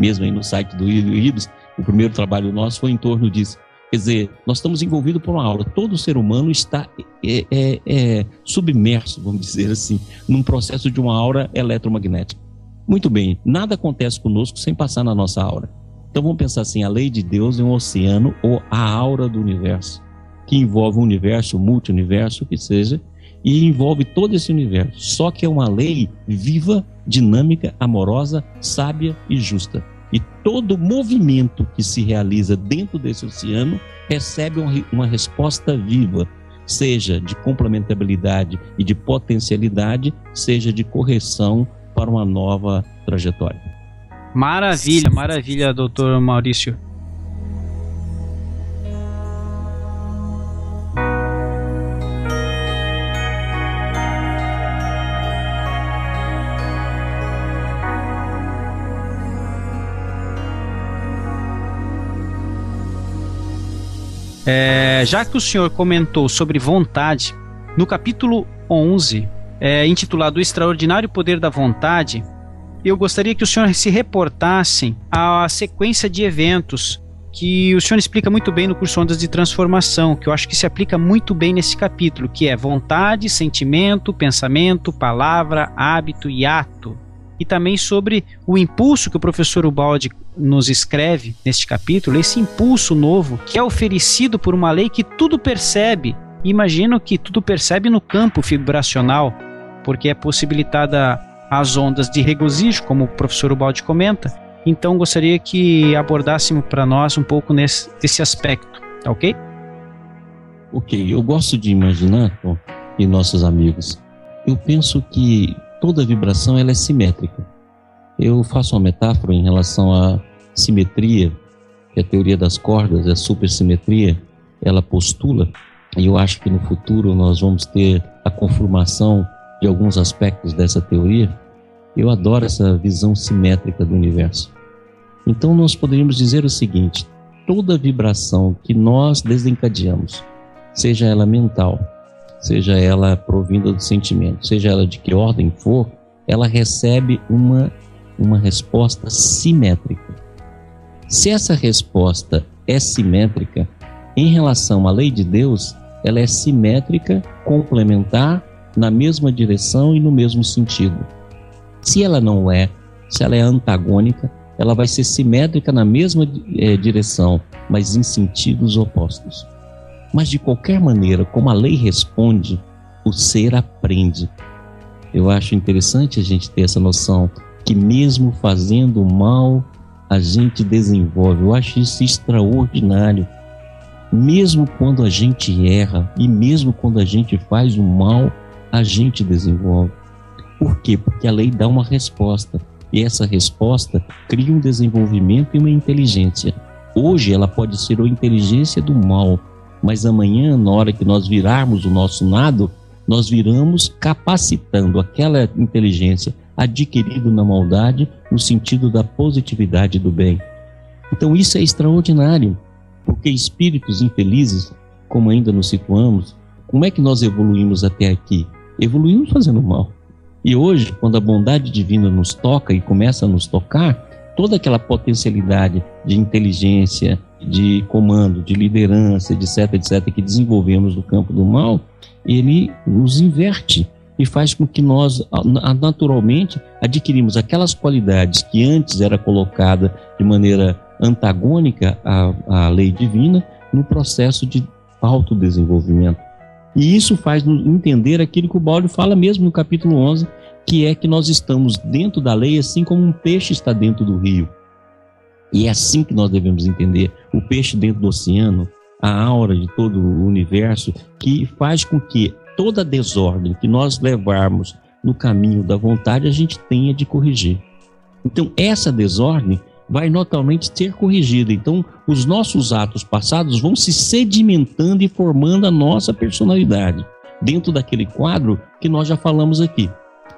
mesmo aí no site do IBS, o primeiro trabalho nosso foi em torno disso. Quer dizer, nós estamos envolvidos por uma aula. Todo ser humano está é, é, é, submerso, vamos dizer assim, num processo de uma aura eletromagnética. Muito bem, nada acontece conosco sem passar na nossa aura. Então vamos pensar assim: a lei de Deus é um oceano ou a aura do universo, que envolve o universo, o multiverso, que seja, e envolve todo esse universo. Só que é uma lei viva, dinâmica, amorosa, sábia e justa. E todo movimento que se realiza dentro desse oceano recebe uma resposta viva, seja de complementabilidade e de potencialidade, seja de correção para uma nova trajetória. Maravilha, maravilha, doutor Maurício. É, já que o senhor comentou sobre vontade, no capítulo 11, é, intitulado O Extraordinário Poder da Vontade, eu gostaria que o senhor se reportasse à sequência de eventos que o senhor explica muito bem no curso Ondas de Transformação, que eu acho que se aplica muito bem nesse capítulo, que é vontade, sentimento, pensamento, palavra, hábito e ato. E também sobre o impulso que o professor Ubaldi nos escreve neste capítulo, esse impulso novo que é oferecido por uma lei que tudo percebe. Imagino que tudo percebe no campo vibracional, porque é possibilitada as ondas de regozijo, como o professor Ubaldi comenta, então gostaria que abordássemos para nós um pouco nesse, desse aspecto, tá ok? Ok, eu gosto de imaginar, e nossos amigos, eu penso que toda vibração ela é simétrica. Eu faço uma metáfora em relação à simetria, que a teoria das cordas, a supersimetria, ela postula, e eu acho que no futuro nós vamos ter a conformação de alguns aspectos dessa teoria, eu adoro essa visão simétrica do universo. Então nós poderíamos dizer o seguinte: toda vibração que nós desencadeamos, seja ela mental, seja ela provinda do sentimento, seja ela de que ordem for, ela recebe uma, uma resposta simétrica. Se essa resposta é simétrica, em relação à lei de Deus, ela é simétrica, complementar, na mesma direção e no mesmo sentido. Se ela não é, se ela é antagônica, ela vai ser simétrica na mesma é, direção, mas em sentidos opostos. Mas de qualquer maneira, como a lei responde, o ser aprende. Eu acho interessante a gente ter essa noção que mesmo fazendo mal, a gente desenvolve. Eu acho isso extraordinário. Mesmo quando a gente erra e mesmo quando a gente faz o mal, a gente desenvolve. Por quê? Porque a lei dá uma resposta. E essa resposta cria um desenvolvimento e uma inteligência. Hoje ela pode ser a inteligência do mal, mas amanhã, na hora que nós virarmos o nosso nado, nós viramos capacitando aquela inteligência adquirida na maldade no sentido da positividade do bem. Então isso é extraordinário, porque espíritos infelizes, como ainda nos situamos, como é que nós evoluímos até aqui? Evoluímos fazendo mal. E hoje, quando a bondade divina nos toca e começa a nos tocar, toda aquela potencialidade de inteligência, de comando, de liderança, etc, etc, que desenvolvemos no campo do mal, ele nos inverte e faz com que nós naturalmente adquirimos aquelas qualidades que antes era colocada de maneira antagônica à, à lei divina no processo de autodesenvolvimento. E isso faz entender aquilo que o Balde fala mesmo no capítulo 11, que é que nós estamos dentro da lei assim como um peixe está dentro do rio. E é assim que nós devemos entender o peixe dentro do oceano, a aura de todo o universo, que faz com que toda desordem que nós levarmos no caminho da vontade a gente tenha de corrigir. Então, essa desordem vai notoriamente ser corrigida. Então, os nossos atos passados vão se sedimentando e formando a nossa personalidade dentro daquele quadro que nós já falamos aqui.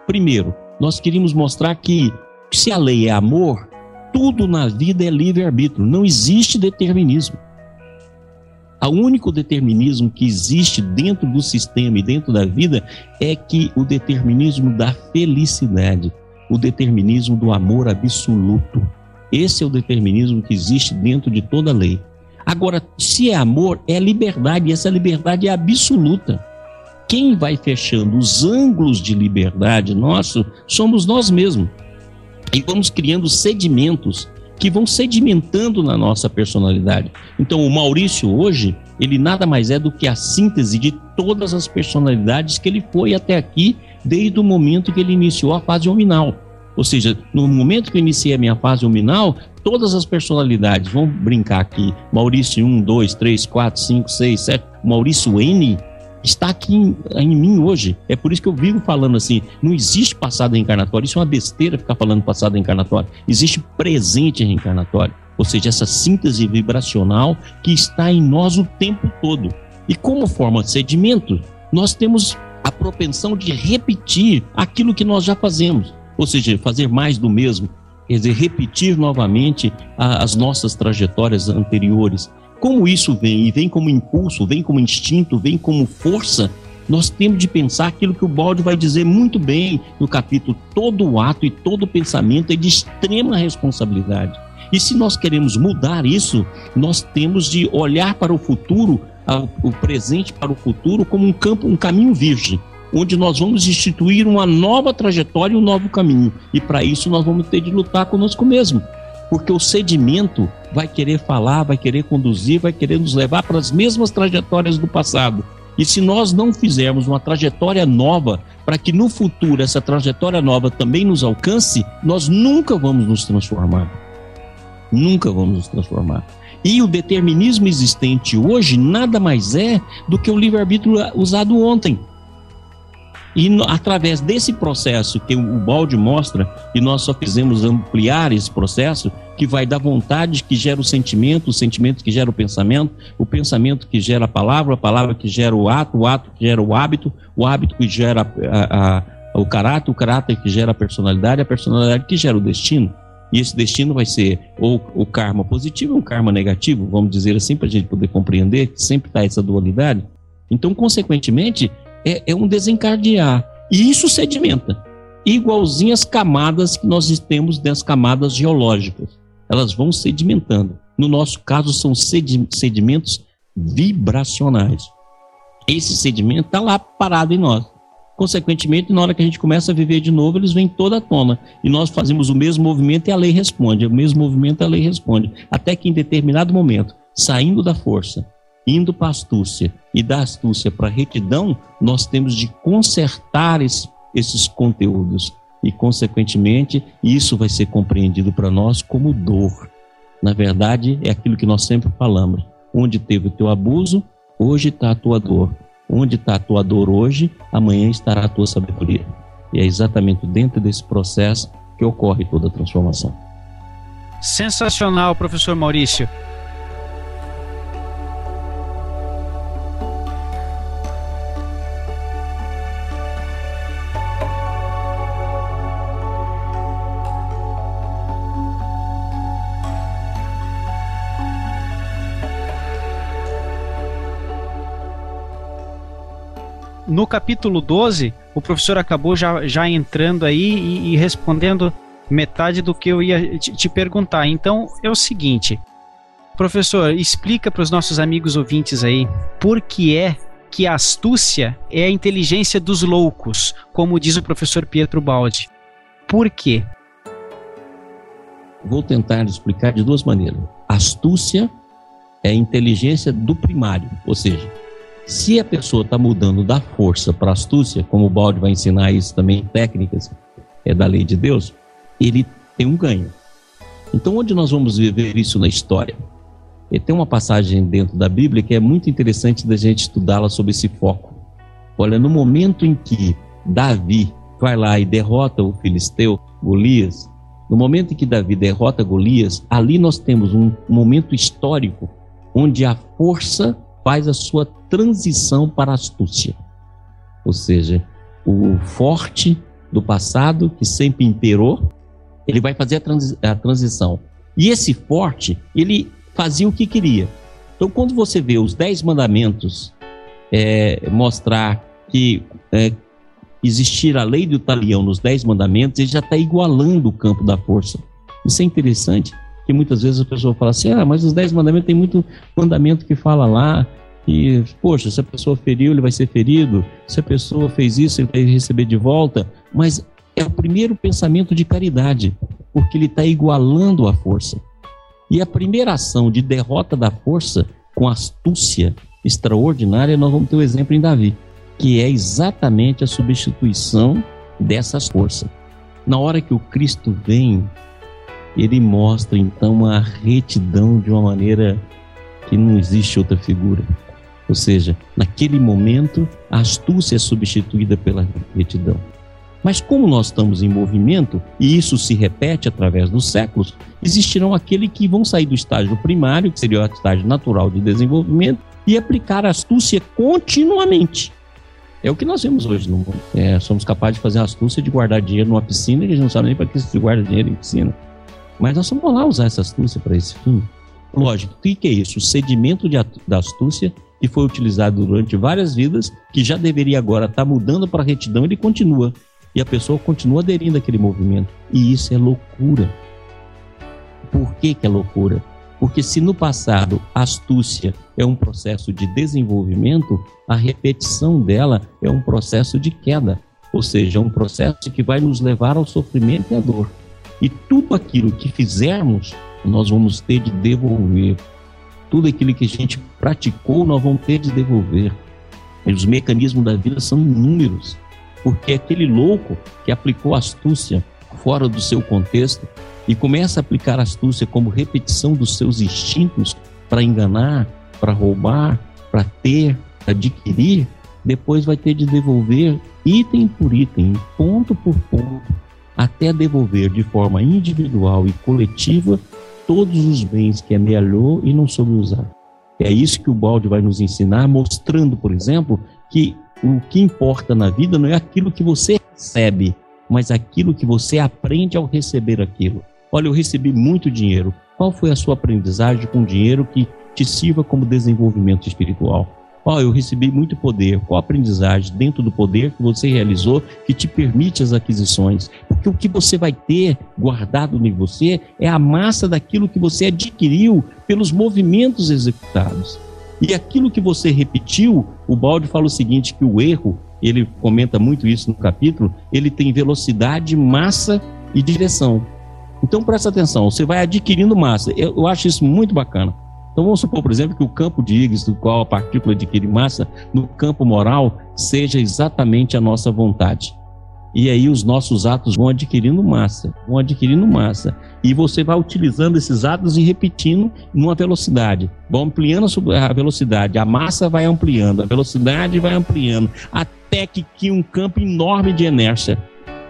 Primeiro, nós queríamos mostrar que se a lei é amor, tudo na vida é livre-arbítrio, não existe determinismo. O único determinismo que existe dentro do sistema e dentro da vida é que o determinismo da felicidade, o determinismo do amor absoluto. Esse é o determinismo que existe dentro de toda lei. Agora, se é amor, é liberdade, e essa liberdade é absoluta. Quem vai fechando os ângulos de liberdade nosso somos nós mesmos. E vamos criando sedimentos que vão sedimentando na nossa personalidade. Então, o Maurício hoje, ele nada mais é do que a síntese de todas as personalidades que ele foi até aqui, desde o momento que ele iniciou a fase nominal. Ou seja, no momento que eu iniciei a minha fase nominal, todas as personalidades, vamos brincar aqui, Maurício 1, 2, 3, 4, 5, 6, 7, Maurício N, está aqui em, em, mim hoje. É por isso que eu vivo falando assim: não existe passado reencarnatório. Isso é uma besteira ficar falando passado reencarnatório. Existe presente reencarnatório. Ou seja, essa síntese vibracional que está em nós o tempo todo. E como forma de sedimento, nós temos a propensão de repetir aquilo que nós já fazemos ou seja, fazer mais do mesmo, quer dizer, repetir novamente as nossas trajetórias anteriores. Como isso vem? E vem como impulso, vem como instinto, vem como força. Nós temos de pensar aquilo que o Balde vai dizer muito bem no capítulo: todo ato e todo pensamento é de extrema responsabilidade. E se nós queremos mudar isso, nós temos de olhar para o futuro, o presente para o futuro, como um campo, um caminho virgem, onde nós vamos instituir uma nova trajetória e um novo caminho. E para isso nós vamos ter de lutar conosco mesmo. Porque o sedimento vai querer falar, vai querer conduzir, vai querer nos levar para as mesmas trajetórias do passado. E se nós não fizermos uma trajetória nova, para que no futuro essa trajetória nova também nos alcance, nós nunca vamos nos transformar. Nunca vamos nos transformar. E o determinismo existente hoje nada mais é do que o livre-arbítrio usado ontem. E no, através desse processo que o balde mostra, e nós só fizemos ampliar esse processo, que vai da vontade que gera o sentimento, o sentimento que gera o pensamento, o pensamento que gera a palavra, a palavra que gera o ato, o ato que gera o hábito, o hábito que gera a, a, o caráter, o caráter que gera a personalidade, a personalidade que gera o destino. E esse destino vai ser ou o karma positivo ou o karma negativo, vamos dizer assim, para a gente poder compreender que sempre está essa dualidade. Então, consequentemente, é, é um desencadear. E isso sedimenta. Igualzinho as camadas que nós temos das camadas geológicas. Elas vão sedimentando. No nosso caso, são sedimentos vibracionais. Esse sedimento está lá parado em nós. Consequentemente, na hora que a gente começa a viver de novo, eles vêm toda à tona. E nós fazemos o mesmo movimento e a lei responde. O mesmo movimento e a lei responde. Até que em determinado momento, saindo da força, indo para astúcia e da astúcia para retidão, nós temos de consertar esse, esses conteúdos. E, consequentemente, isso vai ser compreendido para nós como dor. Na verdade, é aquilo que nós sempre falamos. Onde teve o teu abuso, hoje está a tua dor. Onde está a tua dor hoje, amanhã estará a tua sabedoria. E é exatamente dentro desse processo que ocorre toda a transformação. Sensacional, professor Maurício. No capítulo 12, o professor acabou já, já entrando aí e, e respondendo metade do que eu ia te, te perguntar. Então é o seguinte, professor, explica para os nossos amigos ouvintes aí por que é que a astúcia é a inteligência dos loucos, como diz o professor Pietro Baldi. Por quê? Vou tentar explicar de duas maneiras. Astúcia é a inteligência do primário, ou seja, se a pessoa está mudando da força para astúcia, como o Balde vai ensinar isso também técnicas é da lei de Deus, ele tem um ganho. Então, onde nós vamos viver isso na história? E tem uma passagem dentro da Bíblia que é muito interessante da gente estudá-la sobre esse foco. Olha, no momento em que Davi vai lá e derrota o filisteu Golias, no momento em que Davi derrota Golias, ali nós temos um momento histórico onde a força faz a sua transição para a astúcia. Ou seja, o forte do passado, que sempre imperou, ele vai fazer a, transi a transição. E esse forte, ele fazia o que queria. Então, quando você vê os Dez Mandamentos é, mostrar que é, existir a lei do talião nos Dez Mandamentos, ele já está igualando o campo da força. Isso é interessante, que muitas vezes a pessoa fala assim: ah, mas os Dez Mandamentos tem muito mandamento que fala lá. E, poxa, se a pessoa feriu, ele vai ser ferido. Se a pessoa fez isso, ele vai receber de volta. Mas é o primeiro pensamento de caridade, porque ele está igualando a força. E a primeira ação de derrota da força com astúcia extraordinária, nós vamos ter o um exemplo em Davi, que é exatamente a substituição dessas forças. Na hora que o Cristo vem, ele mostra então a retidão de uma maneira que não existe outra figura. Ou seja, naquele momento, a astúcia é substituída pela retidão. Mas como nós estamos em movimento, e isso se repete através dos séculos, existirão aqueles que vão sair do estágio primário, que seria o estágio natural de desenvolvimento, e aplicar astúcia continuamente. É o que nós vemos hoje no mundo. É, somos capazes de fazer a astúcia de guardar dinheiro numa piscina e a gente não sabe nem para que se guarda dinheiro em piscina. Mas nós vamos lá usar essa astúcia para esse fim. Lógico, o que é isso? O sedimento de, da astúcia que foi utilizado durante várias vidas, que já deveria agora estar tá mudando para retidão, ele continua. E a pessoa continua aderindo àquele movimento. E isso é loucura. Por que, que é loucura? Porque se no passado a astúcia é um processo de desenvolvimento, a repetição dela é um processo de queda. Ou seja, um processo que vai nos levar ao sofrimento e à dor. E tudo aquilo que fizermos, nós vamos ter de devolver. Tudo aquilo que a gente praticou, nós vamos ter de devolver. E os mecanismos da vida são inúmeros, porque aquele louco que aplicou astúcia fora do seu contexto e começa a aplicar astúcia como repetição dos seus instintos para enganar, para roubar, para ter, para adquirir, depois vai ter de devolver item por item, ponto por ponto, até devolver de forma individual e coletiva todos os bens que amealhou e não soube usar. É isso que o balde vai nos ensinar, mostrando, por exemplo, que o que importa na vida não é aquilo que você recebe, mas aquilo que você aprende ao receber aquilo. Olha, eu recebi muito dinheiro. Qual foi a sua aprendizagem com dinheiro que te sirva como desenvolvimento espiritual? Ó, oh, eu recebi muito poder. Qual a aprendizagem dentro do poder que você realizou que te permite as aquisições? Porque o que você vai ter guardado em você é a massa daquilo que você adquiriu pelos movimentos executados. E aquilo que você repetiu, o Balde fala o seguinte, que o erro, ele comenta muito isso no capítulo, ele tem velocidade, massa e direção. Então presta atenção, você vai adquirindo massa. Eu, eu acho isso muito bacana. Então vamos supor, por exemplo, que o campo de Higgs, do qual a partícula adquire massa, no campo moral, seja exatamente a nossa vontade. E aí os nossos atos vão adquirindo massa, vão adquirindo massa. E você vai utilizando esses atos e repetindo numa velocidade. Vão ampliando a velocidade, a massa vai ampliando, a velocidade vai ampliando, até que cria um campo enorme de inércia.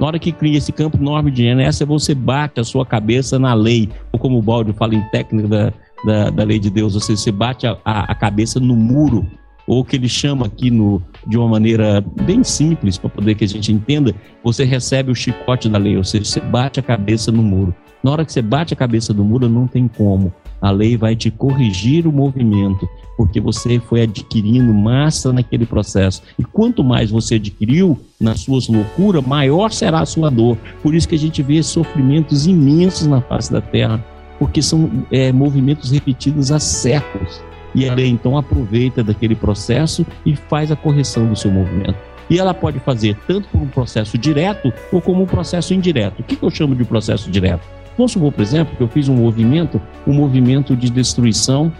Na hora que cria esse campo enorme de inércia, você bate a sua cabeça na lei, ou como o Balde fala em técnica da, da, da lei de Deus, ou seja, você bate a, a, cabeça no muro, ou que ele chama aqui no, de uma maneira bem simples, para poder que a gente entenda, você recebe o chicote da lei, ou seja, você bate a cabeça no muro. Na hora que você bate a cabeça no muro, não tem como. A lei vai te corrigir o movimento, porque você foi adquirindo massa naquele processo. E quanto mais você adquiriu nas suas loucuras, maior será a sua dor. Por isso que a gente vê sofrimentos imensos na face da terra porque são é, movimentos repetidos há séculos. E a lei então aproveita daquele processo e faz a correção do seu movimento. E ela pode fazer tanto por um processo direto ou como um processo indireto. O que, que eu chamo de processo direto? Vamos supor, por exemplo, que eu fiz um movimento, um movimento de destruição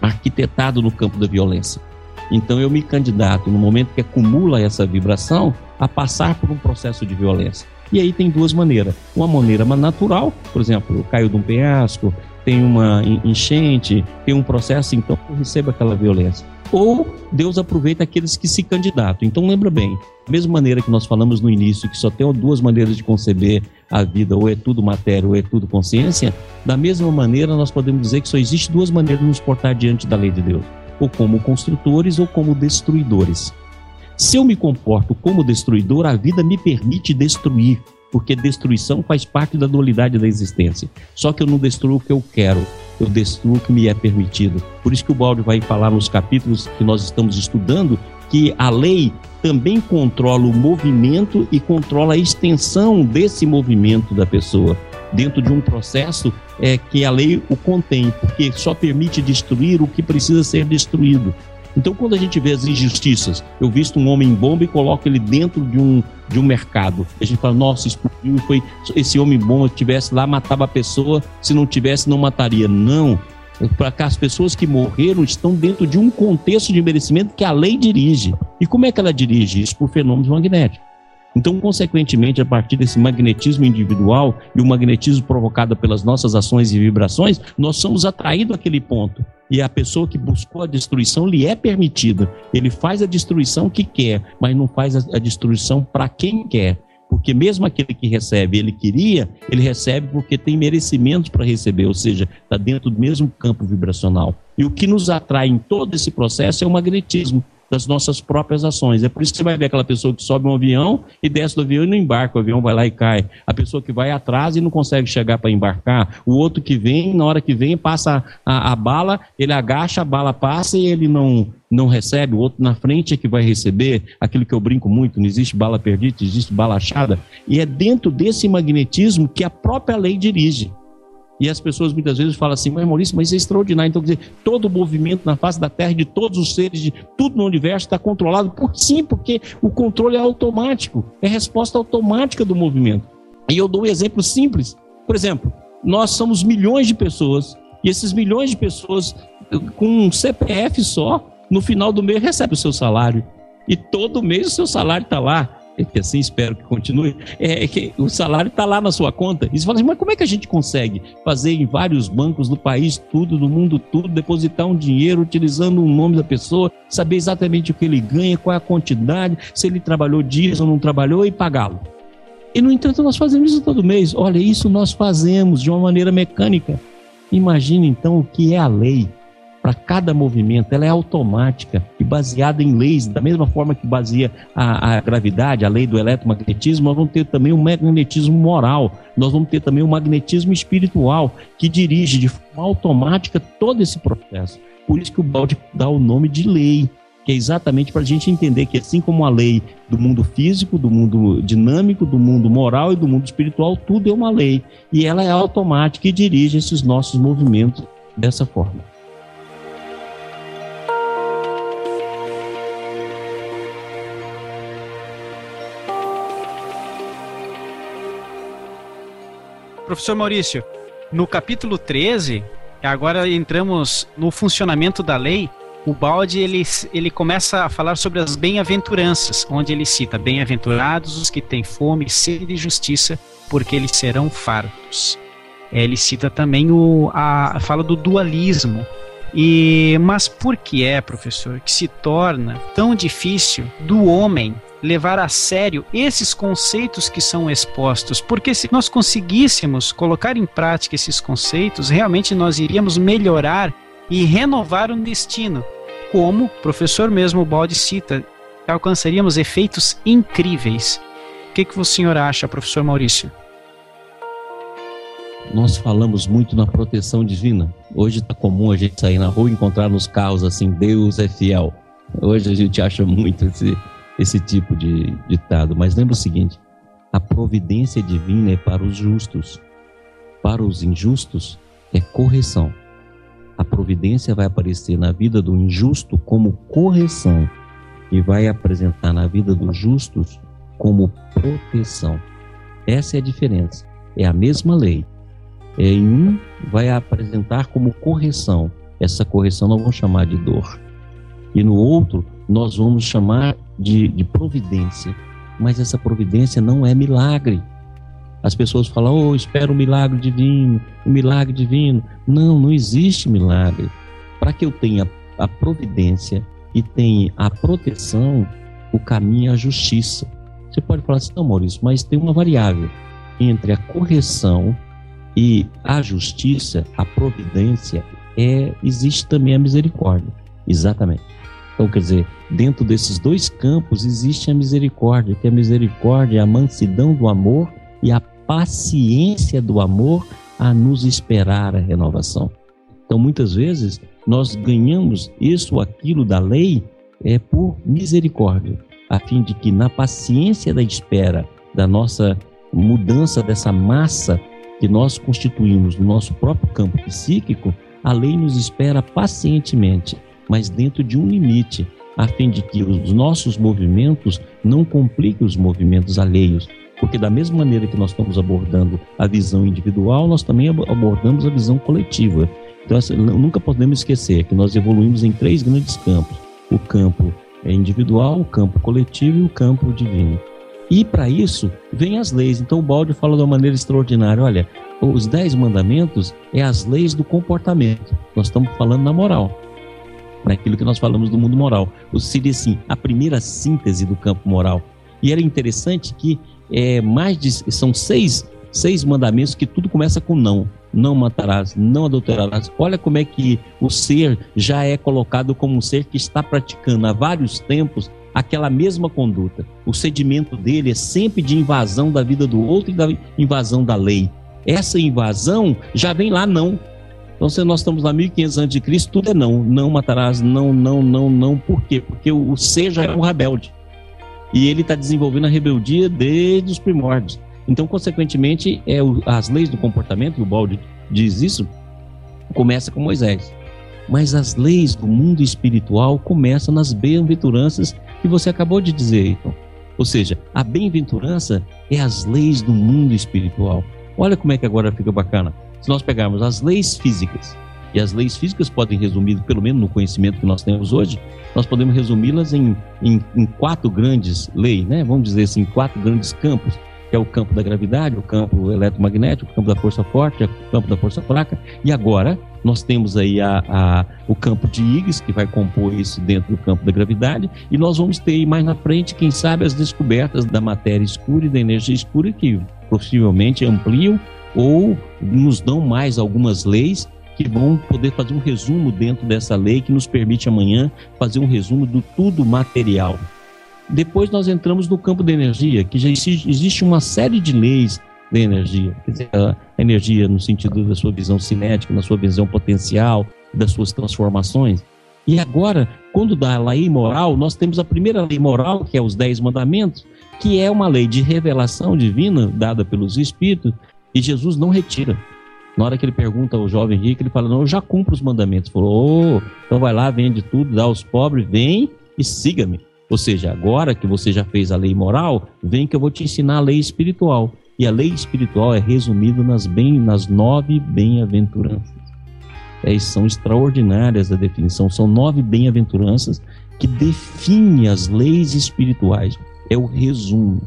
arquitetado no campo da violência. Então eu me candidato, no momento que acumula essa vibração, a passar por um processo de violência. E aí tem duas maneiras. Uma maneira natural, por exemplo, caiu de um penhasco, tem uma enchente, tem um processo, então eu recebo aquela violência. Ou Deus aproveita aqueles que se candidatam. Então lembra bem, da mesma maneira que nós falamos no início, que só tem duas maneiras de conceber a vida, ou é tudo matéria ou é tudo consciência, da mesma maneira nós podemos dizer que só existe duas maneiras de nos portar diante da lei de Deus, ou como construtores ou como destruidores. Se eu me comporto como destruidor, a vida me permite destruir, porque destruição faz parte da dualidade da existência. Só que eu não destruo o que eu quero, eu destruo o que me é permitido. Por isso que o Balde vai falar nos capítulos que nós estamos estudando que a lei também controla o movimento e controla a extensão desse movimento da pessoa dentro de um processo é, que a lei o contém, porque só permite destruir o que precisa ser destruído. Então, quando a gente vê as injustiças, eu visto um homem bomba e coloco ele dentro de um, de um mercado. A gente fala, nossa, explodiu e foi. Esse homem bomba tivesse lá, matava a pessoa, se não tivesse, não mataria. Não. Para cá, as pessoas que morreram estão dentro de um contexto de merecimento que a lei dirige. E como é que ela dirige? Isso por fenômenos magnéticos. Então, consequentemente, a partir desse magnetismo individual e o magnetismo provocado pelas nossas ações e vibrações, nós somos atraídos àquele ponto. E a pessoa que buscou a destruição lhe é permitida. Ele faz a destruição que quer, mas não faz a destruição para quem quer. Porque mesmo aquele que recebe, ele queria, ele recebe porque tem merecimentos para receber, ou seja, está dentro do mesmo campo vibracional. E o que nos atrai em todo esse processo é o magnetismo das nossas próprias ações. É por isso que você vai ver aquela pessoa que sobe um avião e desce do avião e não embarca, o avião vai lá e cai. A pessoa que vai atrás e não consegue chegar para embarcar. O outro que vem, na hora que vem, passa a, a, bala, ele agacha, a bala passa e ele não, não recebe. O outro na frente é que vai receber. Aquilo que eu brinco muito, não existe bala perdida, existe bala achada. E é dentro desse magnetismo que a própria lei dirige. E as pessoas muitas vezes falam assim, mas Maurício, mas isso é extraordinário. Então, quer dizer, todo o movimento na face da Terra, de todos os seres, de tudo no universo está controlado por sim, porque o controle é automático, é resposta automática do movimento. E eu dou um exemplo simples. Por exemplo, nós somos milhões de pessoas, e esses milhões de pessoas, com um CPF só, no final do mês recebe o seu salário. E todo mês o seu salário está lá que assim espero que continue, é, é que o salário está lá na sua conta. E você fala assim, mas como é que a gente consegue fazer em vários bancos do país tudo, do mundo tudo, depositar um dinheiro utilizando o nome da pessoa, saber exatamente o que ele ganha, qual é a quantidade, se ele trabalhou dias ou não trabalhou e pagá-lo. E, no entanto, nós fazemos isso todo mês. Olha, isso nós fazemos de uma maneira mecânica. Imagine, então, o que é a lei para cada movimento, ela é automática e baseada em leis, da mesma forma que baseia a, a, gravidade, a lei do eletromagnetismo, nós vamos ter também um magnetismo moral, nós vamos ter também um magnetismo espiritual que dirige de forma automática todo esse processo. Por isso que o balde dá o nome de lei, que é exatamente para a gente entender que assim como a lei do mundo físico, do mundo dinâmico, do mundo moral e do mundo espiritual, tudo é uma lei e ela é automática e dirige esses nossos movimentos dessa forma. Professor Maurício, no capítulo 13, agora entramos no funcionamento da lei, o Balde ele, ele começa a falar sobre as bem-aventuranças, onde ele cita: Bem-aventurados os que têm fome e sede de justiça, porque eles serão fartos. Ele cita também o, a fala do dualismo. E mas por que é, professor, que se torna tão difícil do homem levar a sério esses conceitos que são expostos, porque se nós conseguíssemos colocar em prática esses conceitos, realmente nós iríamos melhorar e renovar o destino, como o professor mesmo Baldi cita, alcançaríamos efeitos incríveis. O que, que o senhor acha, professor Maurício? Nós falamos muito na proteção divina. Hoje está comum a gente sair na rua e encontrar nos carros assim: Deus é fiel. Hoje a gente acha muito esse, esse tipo de ditado, mas lembra o seguinte: a providência divina é para os justos, para os injustos é correção. A providência vai aparecer na vida do injusto como correção e vai apresentar na vida dos justos como proteção. Essa é a diferença. É a mesma lei. É, em um vai apresentar como correção. Essa correção nós vamos chamar de dor. E no outro nós vamos chamar de, de providência. Mas essa providência não é milagre. As pessoas falam, oh, espero um milagre divino, um milagre divino. Não, não existe milagre. Para que eu tenha a providência e tenha a proteção, o caminho é a justiça. Você pode falar assim, não, Maurício, mas tem uma variável entre a correção e a justiça, a providência, é existe também a misericórdia. Exatamente. Então, quer dizer, dentro desses dois campos existe a misericórdia, que a misericórdia é a mansidão do amor e a paciência do amor a nos esperar a renovação. Então, muitas vezes, nós ganhamos isso ou aquilo da lei é por misericórdia, a fim de que na paciência da espera da nossa mudança dessa massa que nós constituímos no nosso próprio campo psíquico, a lei nos espera pacientemente mas dentro de um limite, a fim de que os nossos movimentos não compliquem os movimentos alheios. Porque, da mesma maneira que nós estamos abordando a visão individual, nós também abordamos a visão coletiva. Então, nunca podemos esquecer que nós evoluímos em três grandes campos: o campo individual, o campo coletivo e o campo divino. E para isso vem as leis. Então o Balde fala de uma maneira extraordinária: olha, os dez mandamentos é as leis do comportamento. Nós estamos falando na moral naquilo que nós falamos do mundo moral. Ou seria assim, a primeira síntese do campo moral. E era interessante que é, mais de, são seis seis mandamentos que tudo começa com não. Não matarás, não adulterarás. Olha como é que o ser já é colocado como um ser que está praticando há vários tempos aquela mesma conduta. O sedimento dele é sempre de invasão da vida do outro e da invasão da lei. Essa invasão já vem lá não. Então, se nós estamos lá 1500 antes de Cristo, tudo é não. Não matarás, não, não, não, não. Por quê? Porque o ser já é um rebelde. E ele está desenvolvendo a rebeldia desde os primórdios. Então, consequentemente, é o, as leis do comportamento, e o Balde diz isso, começa com Moisés. Mas as leis do mundo espiritual começam nas bem-aventuranças que você acabou de dizer, então. Ou seja, a bem-aventurança é as leis do mundo espiritual. Olha como é que agora fica bacana. Se nós pegarmos as leis físicas, e as leis físicas podem resumir, pelo menos no conhecimento que nós temos hoje, nós podemos resumi-las em, em, em, quatro grandes leis, né? vamos dizer assim, quatro grandes campos, que é o campo da gravidade, o campo eletromagnético, o campo da força forte, o campo da força fraca, e agora nós temos aí a, a, o campo de Higgs, que vai compor isso dentro do campo da gravidade, e nós vamos ter mais na frente, quem sabe, as descobertas da matéria escura e da energia escura, que possivelmente ampliam ou nos dão mais algumas leis que vão poder fazer um resumo dentro dessa lei que nos permite amanhã fazer um resumo do tudo material. Depois nós entramos no campo da energia, que já existe uma série de leis da energia. Quer dizer, a energia no sentido da sua visão cinética, na sua visão potencial, das suas transformações. E agora, quando dá a lei moral, nós temos a primeira lei moral, que é os Dez Mandamentos, que é uma lei de revelação divina dada pelos Espíritos, e Jesus não retira. Na hora que ele pergunta ao jovem rico, ele fala: Não, eu já cumpro os mandamentos. Falou: oh, então vai lá, vende tudo, dá aos pobres, vem e siga-me. Ou seja, agora que você já fez a lei moral, vem que eu vou te ensinar a lei espiritual. E a lei espiritual é resumida nas, bem, nas nove bem-aventuranças. É, são extraordinárias a definição. São nove bem-aventuranças que definem as leis espirituais. É o resumo.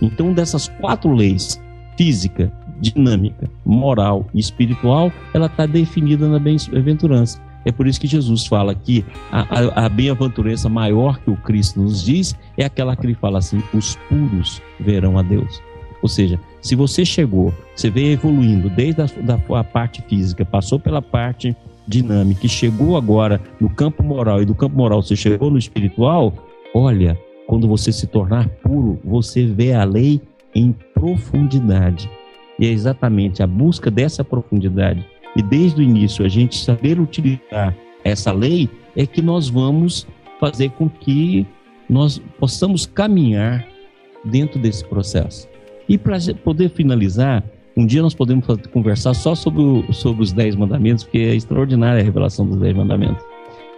Então, dessas quatro leis, física, dinâmica, moral e espiritual, ela está definida na bem-aventurança. É por isso que Jesus fala que a, a, a bem-aventurança maior que o Cristo nos diz é aquela que ele fala assim: os puros verão a Deus. Ou seja, se você chegou, você veio evoluindo desde a da, parte física, passou pela parte dinâmica e chegou agora no campo moral, e do campo moral você chegou no espiritual, olha, quando você se tornar puro, você vê a lei em profundidade. E é exatamente a busca dessa profundidade e desde o início a gente saber utilizar essa lei é que nós vamos fazer com que nós possamos caminhar dentro desse processo. E para poder finalizar, um dia nós podemos conversar só sobre, sobre os Dez Mandamentos, porque é extraordinária a revelação dos Dez Mandamentos.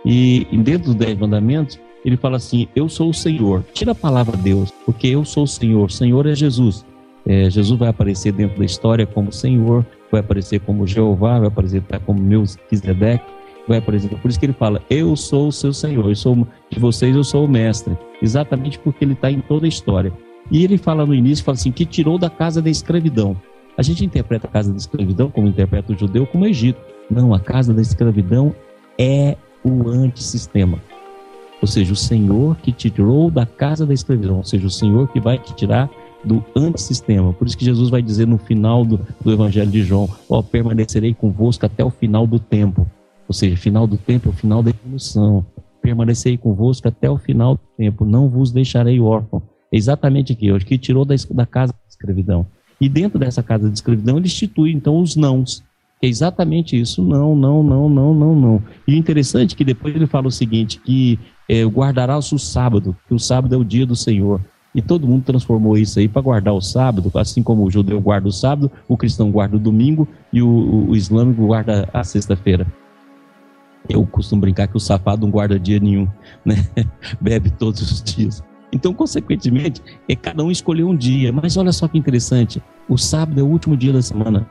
E dentro dos Dez Mandamentos, ele fala assim: Eu sou o Senhor. Tira a palavra Deus, porque eu sou o Senhor. Senhor é Jesus. É, Jesus vai aparecer dentro da história como Senhor, vai aparecer como Jeová, vai aparecer como Melquisedeque, vai aparecer. Por isso que ele fala: Eu sou o seu Senhor, eu sou de vocês, eu sou o mestre. Exatamente porque ele está em toda a história. E ele fala no início, fala assim, que tirou da casa da escravidão. A gente interpreta a casa da escravidão como interpreta o judeu como o Egito. Não, a casa da escravidão é o antissistema. Ou seja, o Senhor que te tirou da casa da escravidão, ou seja, o Senhor que vai te tirar do antissistema. Por isso que Jesus vai dizer no final do, do Evangelho de João: Ó, permanecerei convosco até o final do tempo. Ou seja, final do tempo é o final da evolução. Permanecerei convosco até o final do tempo, não vos deixarei órfão. É exatamente aqui, o que tirou da, da casa da escravidão. E dentro dessa casa de escravidão, ele institui então os nãos. É exatamente isso. Não, não, não, não, não, não. E interessante é que depois ele fala o seguinte: que é, guardará o sábado, que o sábado é o dia do Senhor. E todo mundo transformou isso aí para guardar o sábado, assim como o judeu guarda o sábado, o cristão guarda o domingo e o, o, islâmico guarda a sexta-feira. Eu costumo brincar que o safado não guarda dia nenhum, né? Bebe todos os dias. Então, consequentemente, é cada um escolheu um dia. Mas olha só que interessante: o sábado é o último dia da semana.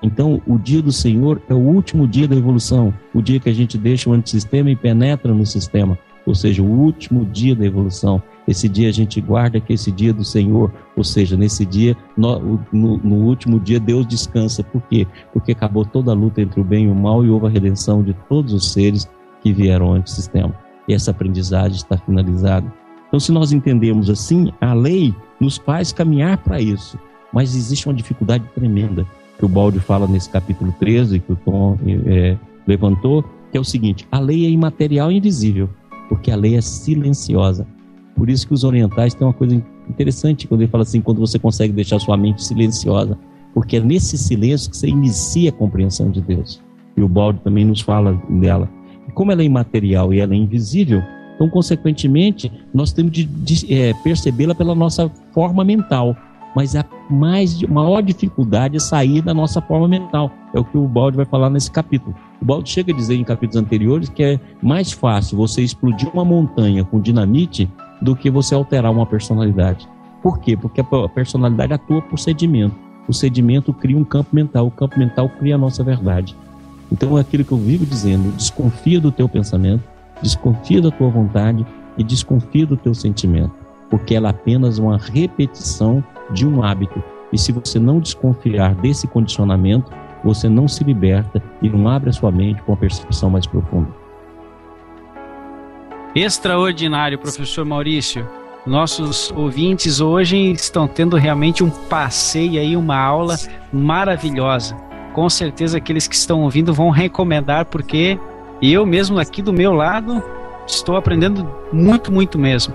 Então, o dia do Senhor é o último dia da evolução, o dia que a gente deixa o antissistema e penetra no sistema ou seja, o último dia da evolução. Esse dia a gente guarda que esse dia do Senhor, ou seja, nesse dia, no, no, no, último dia, Deus descansa. Por quê? Porque acabou toda a luta entre o bem e o mal e houve a redenção de todos os seres que vieram antes do sistema. E essa aprendizagem está finalizada. Então, se nós entendemos assim, a lei nos faz caminhar para isso. mas existe uma dificuldade tremenda que o Balde fala nesse capítulo 13, que o Tom é, levantou, que é o seguinte: a lei é imaterial e invisível, porque a lei é silenciosa. Por isso que os orientais têm uma coisa interessante quando ele fala assim, quando você consegue deixar sua mente silenciosa, porque é nesse silêncio que você inicia a compreensão de Deus. E o Balde também nos fala dela. E como ela é imaterial e ela é invisível, então, consequentemente, nós temos de, de é, percebê-la pela nossa forma mental. Mas a mais, maior dificuldade é sair da nossa forma mental. É o que o Balde vai falar nesse capítulo. O Balde chega a dizer em capítulos anteriores que é mais fácil você explodir uma montanha com dinamite do que você alterar uma personalidade. Por quê? Porque a personalidade atua por sedimento. O sedimento cria um campo mental, o campo mental cria a nossa verdade. Então é aquilo que eu vivo dizendo: desconfia do teu pensamento, desconfia da tua vontade e desconfia do teu sentimento, porque ela é apenas uma repetição de um hábito. E se você não desconfiar desse condicionamento, você não se liberta e não abre a sua mente com a percepção mais profunda. Extraordinário, professor Maurício. Nossos ouvintes hoje estão tendo realmente um passeio aí, uma aula maravilhosa. Com certeza aqueles que estão ouvindo vão recomendar porque eu mesmo aqui do meu lado estou aprendendo muito, muito mesmo.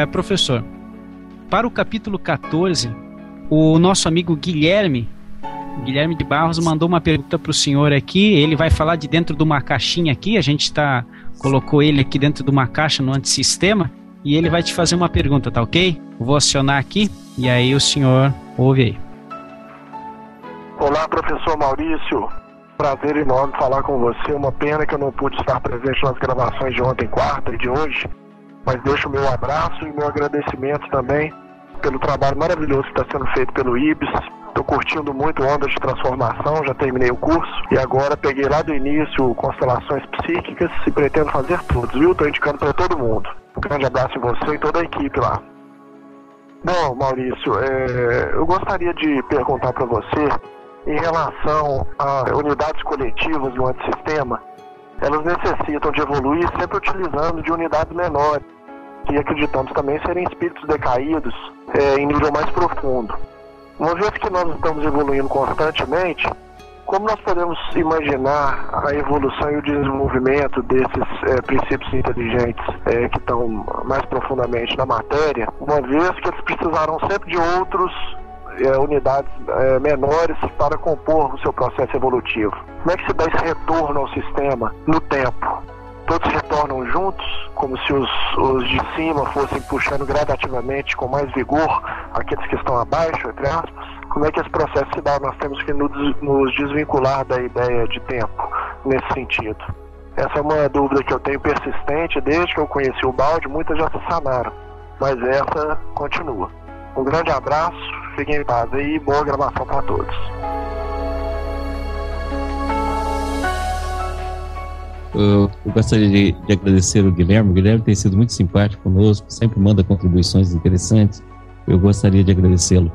É, professor, para o capítulo 14, o nosso amigo Guilherme, Guilherme de Barros, mandou uma pergunta para o senhor aqui. Ele vai falar de dentro de uma caixinha aqui. A gente tá, colocou ele aqui dentro de uma caixa no antissistema. E ele vai te fazer uma pergunta, tá ok? Vou acionar aqui e aí o senhor ouve aí. Olá, professor Maurício. Prazer enorme falar com você. Uma pena que eu não pude estar presente nas gravações de ontem, quarta e de hoje mas deixo o meu abraço e meu agradecimento também pelo trabalho maravilhoso que está sendo feito pelo IBS. Estou curtindo muito Ondas de Transformação, já terminei o curso e agora peguei lá do início Constelações Psíquicas e pretendo fazer todos, viu? Estou indicando para todo mundo. Um grande abraço em você e toda a equipe lá. Bom, Maurício, é, eu gostaria de perguntar para você em relação a unidades coletivas do antissistema elas necessitam de evoluir sempre utilizando de unidades menores, que acreditamos também serem espíritos decaídos é, em nível mais profundo. Uma vez que nós estamos evoluindo constantemente, como nós podemos imaginar a evolução e o desenvolvimento desses é, princípios inteligentes é, que estão mais profundamente na matéria, uma vez que eles precisarão sempre de outros é, unidades é, menores para compor o seu processo evolutivo. Como é que se dá esse retorno ao sistema no tempo? Todos retornam juntos, como se os, os de cima fossem puxando gradativamente com mais vigor aqueles que estão abaixo, entre aspas? Como é que esse processo se dá? Nós temos que nos desvincular da ideia de tempo nesse sentido. Essa é uma dúvida que eu tenho persistente desde que eu conheci o balde, muitas já se sanaram, mas essa continua. Um grande abraço, fiquem em paz e boa gravação para todos. Eu, gostaria de, de, agradecer o Guilherme. O Guilherme tem sido muito simpático conosco, sempre manda contribuições interessantes. Eu gostaria de agradecê-lo.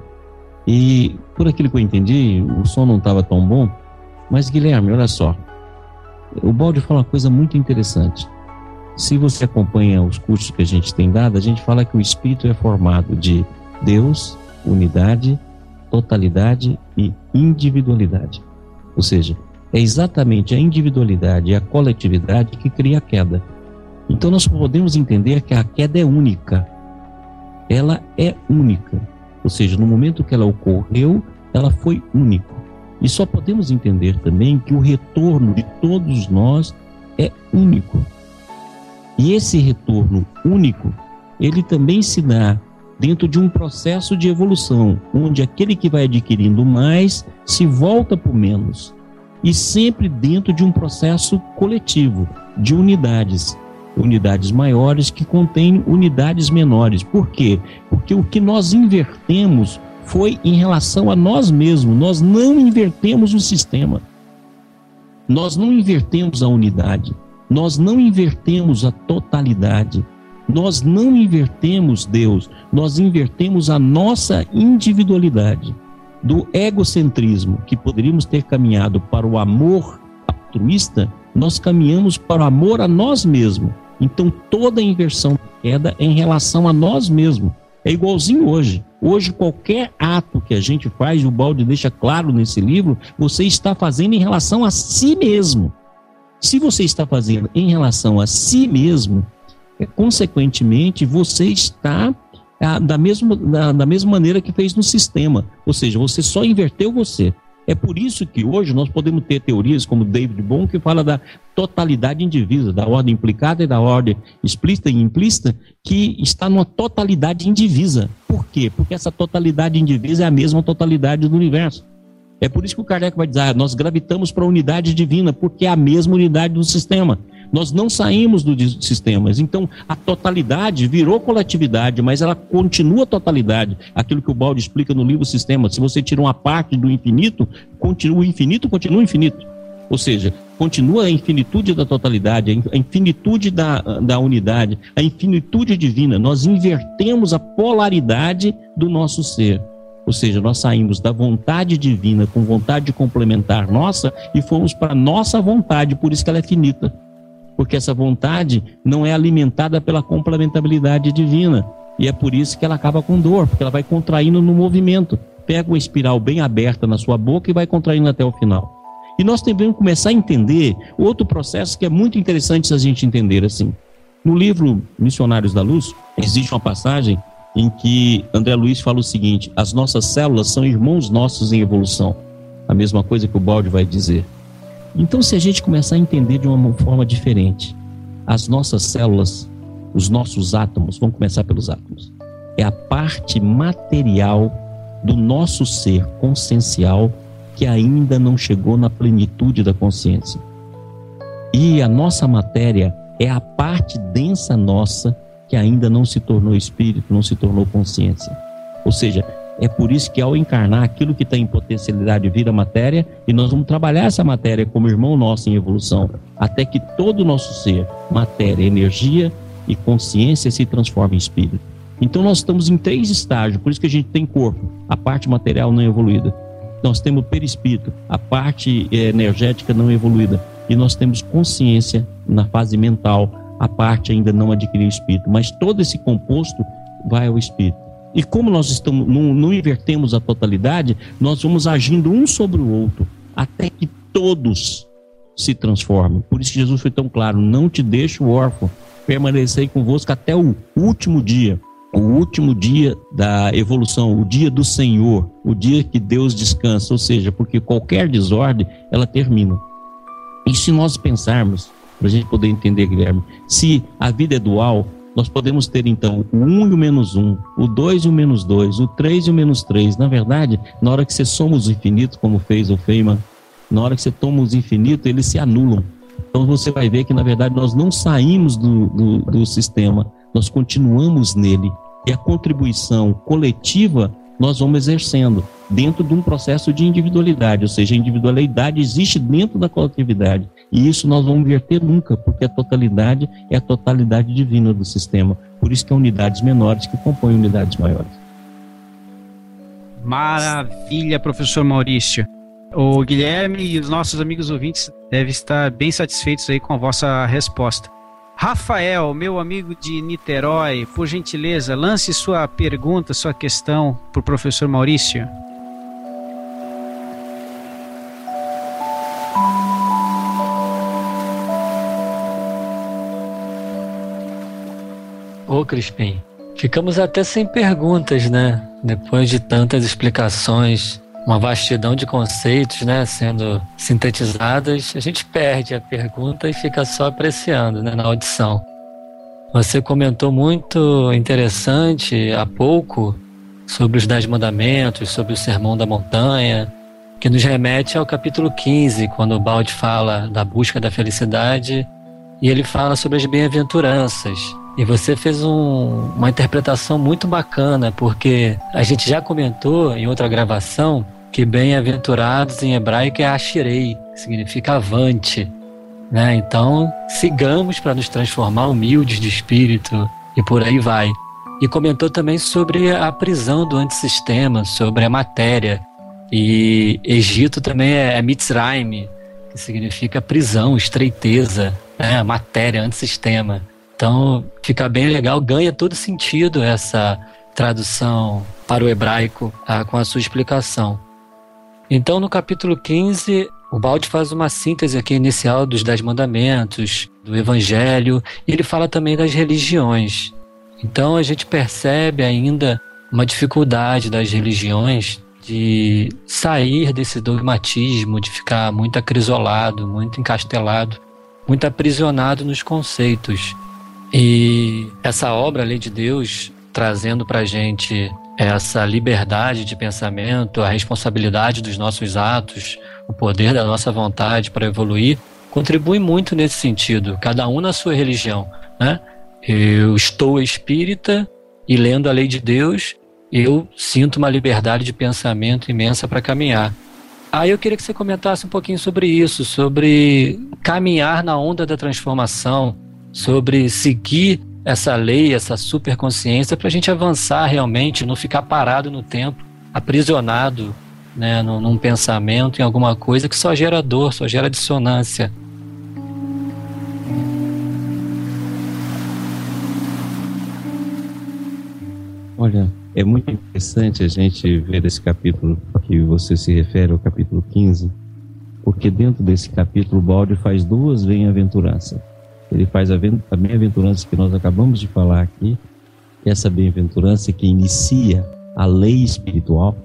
E por aquilo que eu entendi, o som não estava tão bom, mas Guilherme, olha só. O Balde fala uma coisa muito interessante. Se você acompanha os cursos que a gente tem dado, a gente fala que o espírito é formado de Deus, unidade, totalidade e individualidade. Ou seja, é exatamente a individualidade e a coletividade que cria a queda. Então nós podemos entender que a queda é única. Ela é única. Ou seja, no momento que ela ocorreu, ela foi única. E só podemos entender também que o retorno de todos nós é único. E esse retorno único, ele também se dá dentro de um processo de evolução, onde aquele que vai adquirindo mais se volta por menos, e sempre dentro de um processo coletivo, de unidades, unidades maiores que contêm unidades menores. Por quê? Porque o que nós invertemos foi em relação a nós mesmos, nós não invertemos o sistema. Nós não invertemos a unidade, nós não invertemos a totalidade nós não invertemos Deus, nós invertemos a nossa individualidade. Do egocentrismo, que poderíamos ter caminhado para o amor altruísta, nós caminhamos para o amor a nós mesmos. Então toda inversão da queda é em relação a nós mesmos. É igualzinho hoje. Hoje, qualquer ato que a gente faz, o Balde deixa claro nesse livro, você está fazendo em relação a si mesmo. Se você está fazendo em relação a si mesmo, consequentemente, você está ah, da, mesma, da, da mesma maneira que fez no sistema. Ou seja, você só inverteu você. É por isso que hoje nós podemos ter teorias como David Bohm, que fala da totalidade indivisa, da ordem implicada e da ordem explícita e implícita, que está numa totalidade indivisa. Por quê? Porque essa totalidade indivisa é a mesma totalidade do universo. É por isso que o Kardec vai dizer, ah, nós gravitamos para a unidade divina, porque é a mesma unidade do sistema. Nós não saímos dos sistemas. Então, a totalidade virou coletividade, mas ela continua totalidade. Aquilo que o Balde explica no livro Sistema. Se você tira uma parte do infinito, continua o infinito, continua infinito. Ou seja, continua a infinitude da totalidade, a infinitude da, da unidade, a infinitude divina. Nós invertemos a polaridade do nosso ser. Ou seja, nós saímos da vontade divina com vontade de complementar nossa e fomos para a nossa vontade, por isso que ela é finita porque essa vontade não é alimentada pela complementabilidade divina. E é por isso que ela acaba com dor, porque ela vai contraindo no movimento. Pega uma espiral bem aberta na sua boca e vai contraindo até o final. E nós devemos começar a entender outro processo que é muito interessante a gente entender assim. No livro Missionários da Luz, existe uma passagem em que André Luiz fala o seguinte: as nossas células são irmãos nossos em evolução. A mesma coisa que o Balde vai dizer. Então, se a gente começar a entender de uma forma diferente, as nossas células, os nossos átomos, vamos começar pelos átomos, é a parte material do nosso ser consciencial que ainda não chegou na plenitude da consciência. E a nossa matéria é a parte densa nossa que ainda não se tornou espírito, não se tornou consciência. Ou seja, é por isso que ao encarnar aquilo que tem potencialidade vira matéria, e nós vamos trabalhar essa matéria como irmão nosso em evolução, até que todo o nosso ser, matéria, energia e consciência se transforme em espírito. Então nós estamos em três estágios, por isso que a gente tem corpo, a parte material não evoluída. Nós temos perispírito, a parte eh, energética não evoluída. E nós temos consciência na fase mental, a parte ainda não adquiriu espírito. Mas todo esse composto vai ao espírito. E como nós estamos, não, não invertemos a totalidade, nós vamos agindo um sobre o outro, até que todos se transformem. Por isso que Jesus foi tão claro: não te deixo órfão, permanecerei convosco até o último dia. O último dia da evolução, o dia do Senhor, o dia que Deus descansa, ou seja, porque qualquer desordem ela termina. E se nós pensarmos, para a gente poder entender, Guilherme, se a vida é dual, nós podemos ter então o 1 e o menos 1, o 2 e o menos 2, o 3 e o menos 3. Na verdade, na hora que você soma os infinitos, como fez o Feynman, na hora que você toma os infinitos, eles se anulam. Então você vai ver que, na verdade, nós não saímos do, do, do sistema, nós continuamos nele. E a contribuição coletiva nós vamos exercendo dentro de um processo de individualidade, ou seja, a individualidade existe dentro da coletividade. E isso nós vamos inverter nunca, porque a totalidade é a totalidade divina do sistema. Por isso que há unidades menores que compõem unidades maiores. Maravilha, professor Maurício. O Guilherme e os nossos amigos ouvintes devem estar bem satisfeitos aí com a vossa resposta. Rafael, meu amigo de Niterói, por gentileza, lance sua pergunta, sua questão para o professor Maurício. Ô Crispim, ficamos até sem perguntas, né? Depois de tantas explicações, uma vastidão de conceitos, né, sendo sintetizadas, a gente perde a pergunta e fica só apreciando, né, na audição. Você comentou muito interessante há pouco sobre os Dez Mandamentos, sobre o Sermão da Montanha, que nos remete ao capítulo 15, quando o Balde fala da busca da felicidade e ele fala sobre as bem-aventuranças. E você fez um, uma interpretação muito bacana, porque a gente já comentou em outra gravação que bem-aventurados em hebraico é Ashirei, que significa avante. Né? Então, sigamos para nos transformar humildes de espírito, e por aí vai. E comentou também sobre a prisão do antissistema, sobre a matéria. E Egito também é, é Mitzrayim, que significa prisão, estreiteza, né? matéria, antissistema. Então fica bem legal, ganha todo sentido essa tradução para o hebraico ah, com a sua explicação. Então no capítulo 15, o Balde faz uma síntese aqui inicial dos Dez Mandamentos, do Evangelho, e ele fala também das religiões. Então a gente percebe ainda uma dificuldade das religiões de sair desse dogmatismo, de ficar muito acrisolado, muito encastelado, muito aprisionado nos conceitos. E essa obra, a Lei de Deus, trazendo para gente essa liberdade de pensamento, a responsabilidade dos nossos atos, o poder da nossa vontade para evoluir, contribui muito nesse sentido, cada um na sua religião. Né? Eu estou espírita e lendo a lei de Deus, eu sinto uma liberdade de pensamento imensa para caminhar. Aí eu queria que você comentasse um pouquinho sobre isso, sobre caminhar na onda da transformação, sobre seguir essa lei, essa superconsciência, para a gente avançar realmente, não ficar parado no tempo, aprisionado né, num, num pensamento, em alguma coisa que só gera dor, só gera dissonância. Olha, é muito interessante a gente ver esse capítulo que você se refere, o capítulo 15, porque dentro desse capítulo Balde faz duas bem-aventuranças. Ele faz a bem-aventurança que nós acabamos de falar aqui, essa bem-aventurança que inicia a lei espiritual.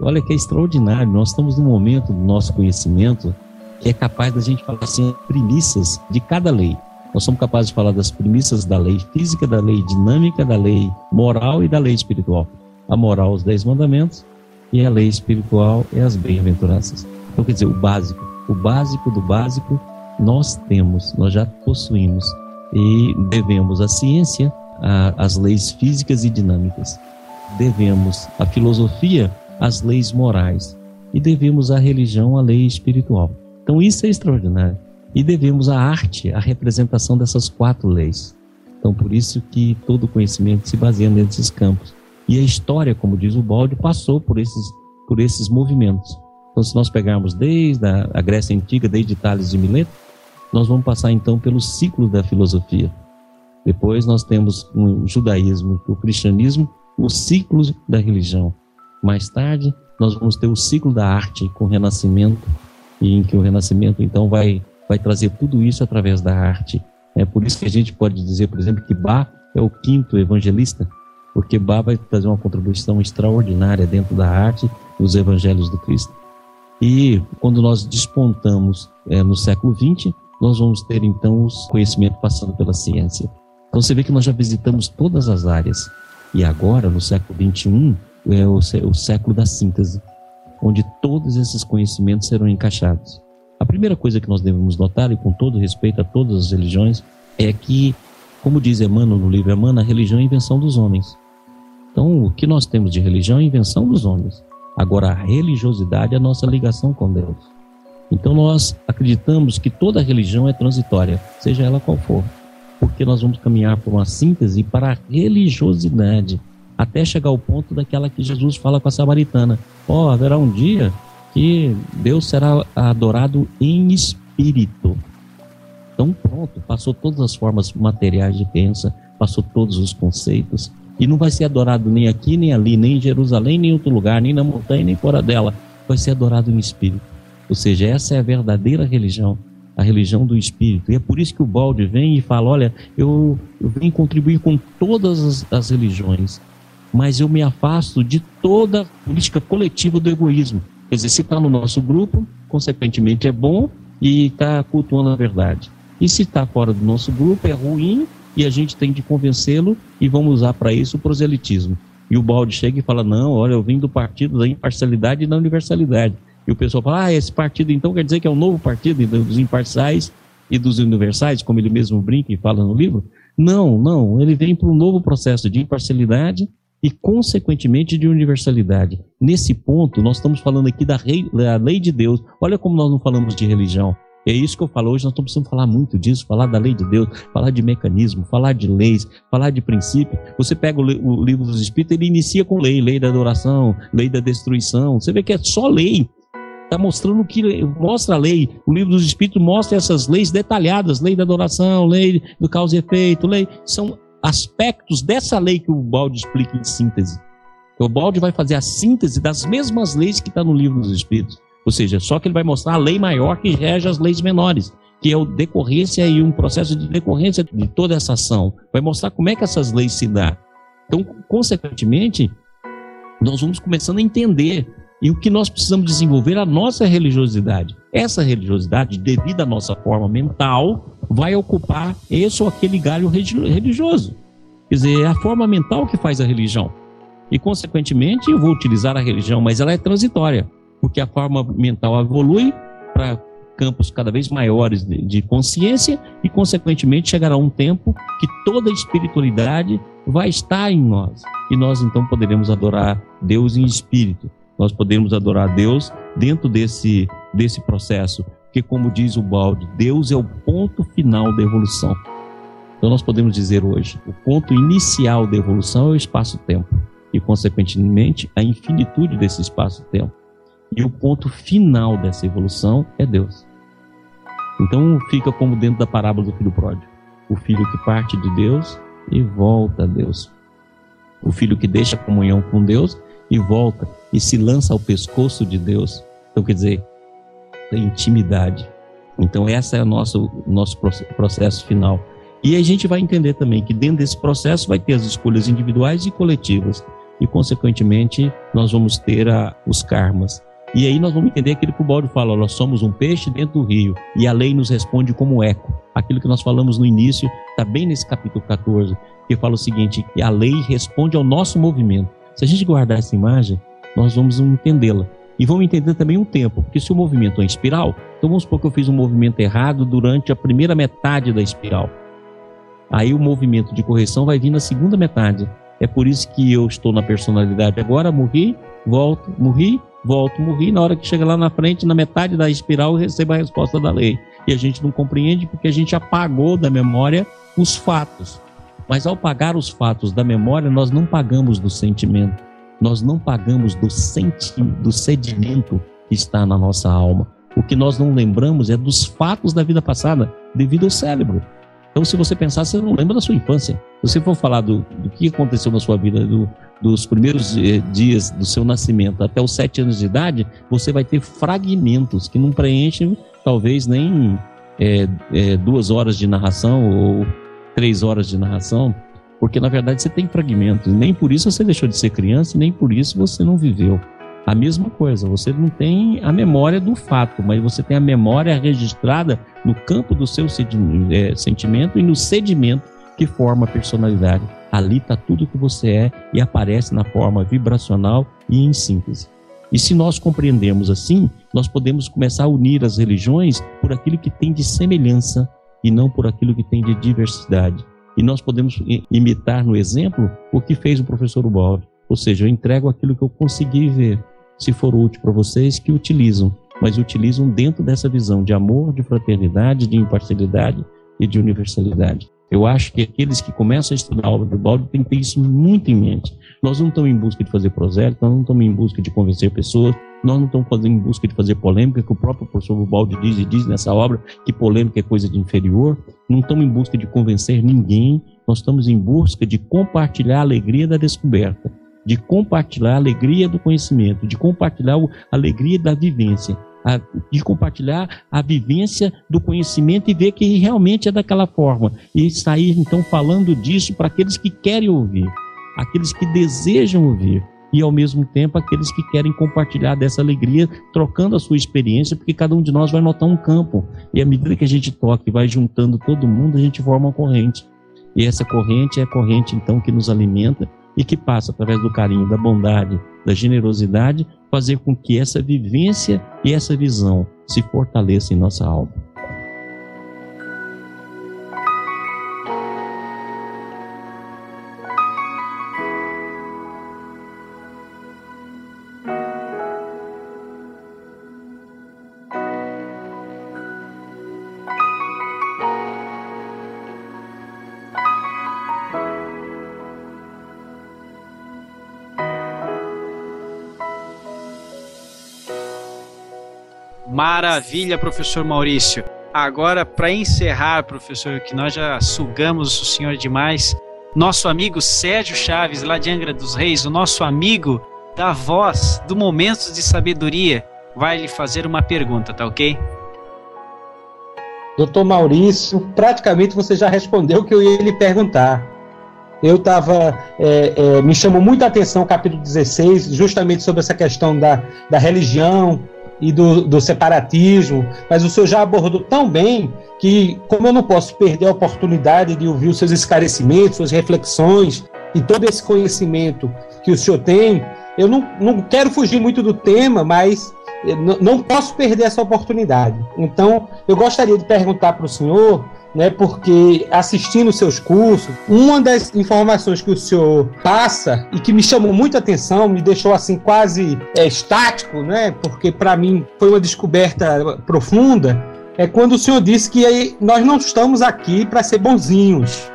Olha que é extraordinário, nós estamos num momento do nosso conhecimento que é capaz da gente falar assim, premissas de cada lei. Nós somos capazes de falar das premissas da lei física, da lei dinâmica, da lei moral e da lei espiritual. A moral, os dez mandamentos, e a lei espiritual é as bem-aventuranças. Então, quer dizer, o básico. O básico do básico nós temos, nós já possuímos. E devemos a ciência, as leis físicas e dinâmicas. Devemos a filosofia, as leis morais. E devemos a religião, a lei espiritual. Então, isso é extraordinário e devemos à arte a representação dessas quatro leis. Então, por isso que todo conhecimento se baseia nesses campos. E a história, como diz o Balde, passou por esses, por esses movimentos. Então, se nós pegarmos desde a Grécia Antiga, desde Tales de Mileto, nós vamos passar então pelo ciclo da filosofia. Depois nós temos o judaísmo, o cristianismo, o ciclo da religião. Mais tarde, nós vamos ter o ciclo da arte com o renascimento, e em que o renascimento então vai vai trazer tudo isso através da arte. É por isso que a gente pode dizer, por exemplo, que Bach é o quinto evangelista, porque Bach vai trazer uma contribuição extraordinária dentro da arte dos evangelhos do Cristo. E quando nós despontamos é, no século XX, nós vamos ter então os conhecimentos passando pela ciência. Então você vê que nós já visitamos todas as áreas. E agora, no século XXI, é o, o século da síntese, onde todos esses conhecimentos serão encaixados. A primeira coisa que nós devemos notar, e com todo respeito a todas as religiões, é que, como diz Emmanuel no livro Emmanuel, a religião é a invenção dos homens. Então, o que nós temos de religião é a invenção dos homens. Agora, a religiosidade é a nossa ligação com Deus. Então, nós acreditamos que toda religião é transitória, seja ela qual for, porque nós vamos caminhar por uma síntese para a religiosidade, até chegar ao ponto daquela que Jesus fala com a samaritana: Ó, oh, haverá um dia que Deus será adorado em espírito. Então, pronto, passou todas as formas materiais de crença, passou todos os conceitos, e não vai ser adorado nem aqui, nem ali, nem em Jerusalém, nem em outro lugar, nem na montanha, nem fora dela. Vai ser adorado em espírito. Ou seja, essa é a verdadeira religião, a religião do espírito. E é por isso que o Balde vem e fala: olha, eu, eu venho contribuir com todas as, as religiões, mas eu me afasto de toda a política coletiva do egoísmo. Quer dizer, se está no nosso grupo, consequentemente é bom e está cultuando a verdade. E se está fora do nosso grupo, é ruim e a gente tem de convencê-lo e vamos usar para isso o proselitismo. E o balde chega e fala: Não, olha, eu vim do partido da imparcialidade e da universalidade. E o pessoal fala: Ah, esse partido então quer dizer que é um novo partido dos imparciais e dos universais, como ele mesmo brinca e fala no livro? Não, não, ele vem para um novo processo de imparcialidade e, consequentemente, de universalidade. Nesse ponto, nós estamos falando aqui da, rei, da lei de Deus. Olha como nós não falamos de religião. É isso que eu falo hoje, nós estamos precisando falar muito disso, falar da lei de Deus, falar de mecanismo, falar de leis, falar de princípio. Você pega o, o livro dos Espíritos, ele inicia com lei, lei da adoração, lei da destruição. Você vê que é só lei. Está mostrando que mostra a lei. O livro dos Espíritos mostra essas leis detalhadas, lei da adoração, lei do causa e efeito, lei. São aspectos dessa lei que o Balde explica em síntese. O Balde vai fazer a síntese das mesmas leis que está no livro dos Espíritos. Ou seja, só que ele vai mostrar a lei maior que rege as leis menores, que é o decorrência e um processo de decorrência de toda essa ação. Vai mostrar como é que essas leis se dão. Então, consequentemente, nós vamos começando a entender e o que nós precisamos desenvolver é a nossa religiosidade. Essa religiosidade, devido à nossa forma mental, vai ocupar esse ou aquele galho religioso. Quer dizer, é a forma mental que faz a religião. E, consequentemente, eu vou utilizar a religião, mas ela é transitória porque a forma mental evolui para campos cada vez maiores de, consciência e, consequentemente, chegará um tempo que toda a espiritualidade vai estar em nós. E nós, então, poderemos adorar Deus em espírito. Nós podemos adorar Deus dentro desse, desse processo. Porque, como diz o Balde, Deus é o ponto final da evolução. Então, nós podemos dizer hoje: o ponto inicial da evolução é o espaço-tempo. E, consequentemente, a infinitude desse espaço-tempo. E o ponto final dessa evolução é Deus. Então fica como dentro da parábola do filho pródigo. O filho que parte de Deus e volta a Deus. O filho que deixa a comunhão com Deus e volta e se lança ao pescoço de Deus. Então quer dizer, a intimidade. Então esse é o nosso, nosso processo final. E a gente vai entender também que dentro desse processo vai ter as escolhas individuais e coletivas. E, consequentemente, nós vamos ter a, os karmas. E aí nós vamos entender aquilo que o Baldo fala, nós somos um peixe dentro do rio, e a lei nos responde como eco. Aquilo que nós falamos no início, está bem nesse capítulo 14, que fala o seguinte, que a lei responde ao nosso movimento. Se a gente guardar essa imagem, nós vamos entendê-la. E vamos entender também um tempo, porque se o movimento é espiral, então vamos supor que eu fiz um movimento errado durante a primeira metade da espiral. Aí o movimento de correção vai vir na segunda metade. É por isso que eu estou na personalidade agora, morri, volto, morri, volto, morri. Na hora que chega lá na frente, na metade da espiral, eu recebo a resposta da lei. E a gente não compreende porque a gente apagou da memória os fatos. Mas ao pagar os fatos da memória, nós não pagamos do sentimento. Nós não pagamos do, senti do sedimento que está na nossa alma. O que nós não lembramos é dos fatos da vida passada, devido ao cérebro. Então, se você pensar, você não lembra da sua infância. Se você for falar do, do que aconteceu na sua vida, do, dos primeiros eh, dias do seu nascimento até os sete anos de idade, você vai ter fragmentos que não preenchem talvez nem é, é, duas horas de narração ou três horas de narração, porque na verdade você tem fragmentos. Nem por isso você deixou de ser criança, nem por isso você não viveu. A mesma coisa, você não tem a memória do fato, mas você tem a memória registrada no campo do seu é, sentimento e no sedimento que forma a personalidade. Ali está tudo que você é e aparece na forma vibracional e em síntese. E se nós compreendemos assim, nós podemos começar a unir as religiões por aquilo que tem de semelhança e não por aquilo que tem de diversidade. E nós podemos imitar no exemplo o que fez o professor Ubaldi. Ou seja, eu entrego aquilo que eu consegui ver se for útil para vocês, que utilizam, mas utilizam dentro dessa visão de amor, de fraternidade, de imparcialidade e de universalidade. Eu acho que aqueles que começam a estudar a obra do Baldo têm que ter isso muito em mente. Nós não estamos em busca de fazer prosélito, nós não estamos em busca de convencer pessoas, nós não estamos fazendo em busca de fazer polêmica, que o próprio professor Baldo diz e diz nessa obra que polêmica é coisa de inferior. Não estamos em busca de convencer ninguém, nós estamos em busca de compartilhar a alegria da descoberta de compartilhar a alegria do conhecimento, de compartilhar a alegria da vivência, a, de compartilhar a vivência do conhecimento e ver que realmente é daquela forma. E sair então falando disso para aqueles que querem ouvir, aqueles que desejam ouvir. E ao mesmo tempo aqueles que querem compartilhar dessa alegria, trocando a sua experiência, porque cada um de nós vai notar um campo. E à medida que a gente toca e vai juntando todo mundo, a gente forma uma corrente. E essa corrente é a corrente então que nos alimenta e que passa através do carinho, da bondade, da generosidade, fazer com que essa vivência e essa visão se fortaleça em nossa alma. Maravilha, professor Maurício. Agora, para encerrar, professor, que nós já sugamos o senhor demais, nosso amigo Sérgio Chaves, lá de Angra dos Reis, o nosso amigo da voz do Momentos de Sabedoria, vai lhe fazer uma pergunta, tá ok? Doutor Maurício, praticamente você já respondeu o que eu ia lhe perguntar. Eu estava. É, é, me chamou muita atenção o capítulo 16, justamente sobre essa questão da, da religião e do, do separatismo, mas o senhor já abordou tão bem que, como eu não posso perder a oportunidade de ouvir os seus esclarecimentos, suas reflexões e todo esse conhecimento que o senhor tem, eu não, não quero fugir muito do tema, mas não posso perder essa oportunidade. Então, eu gostaria de perguntar para o senhor, né, porque assistindo seus cursos, uma das informações que o senhor passa e que me chamou muita atenção, me deixou assim quase é, estático, né, porque para mim foi uma descoberta profunda, é quando o senhor disse que nós não estamos aqui para ser bonzinhos.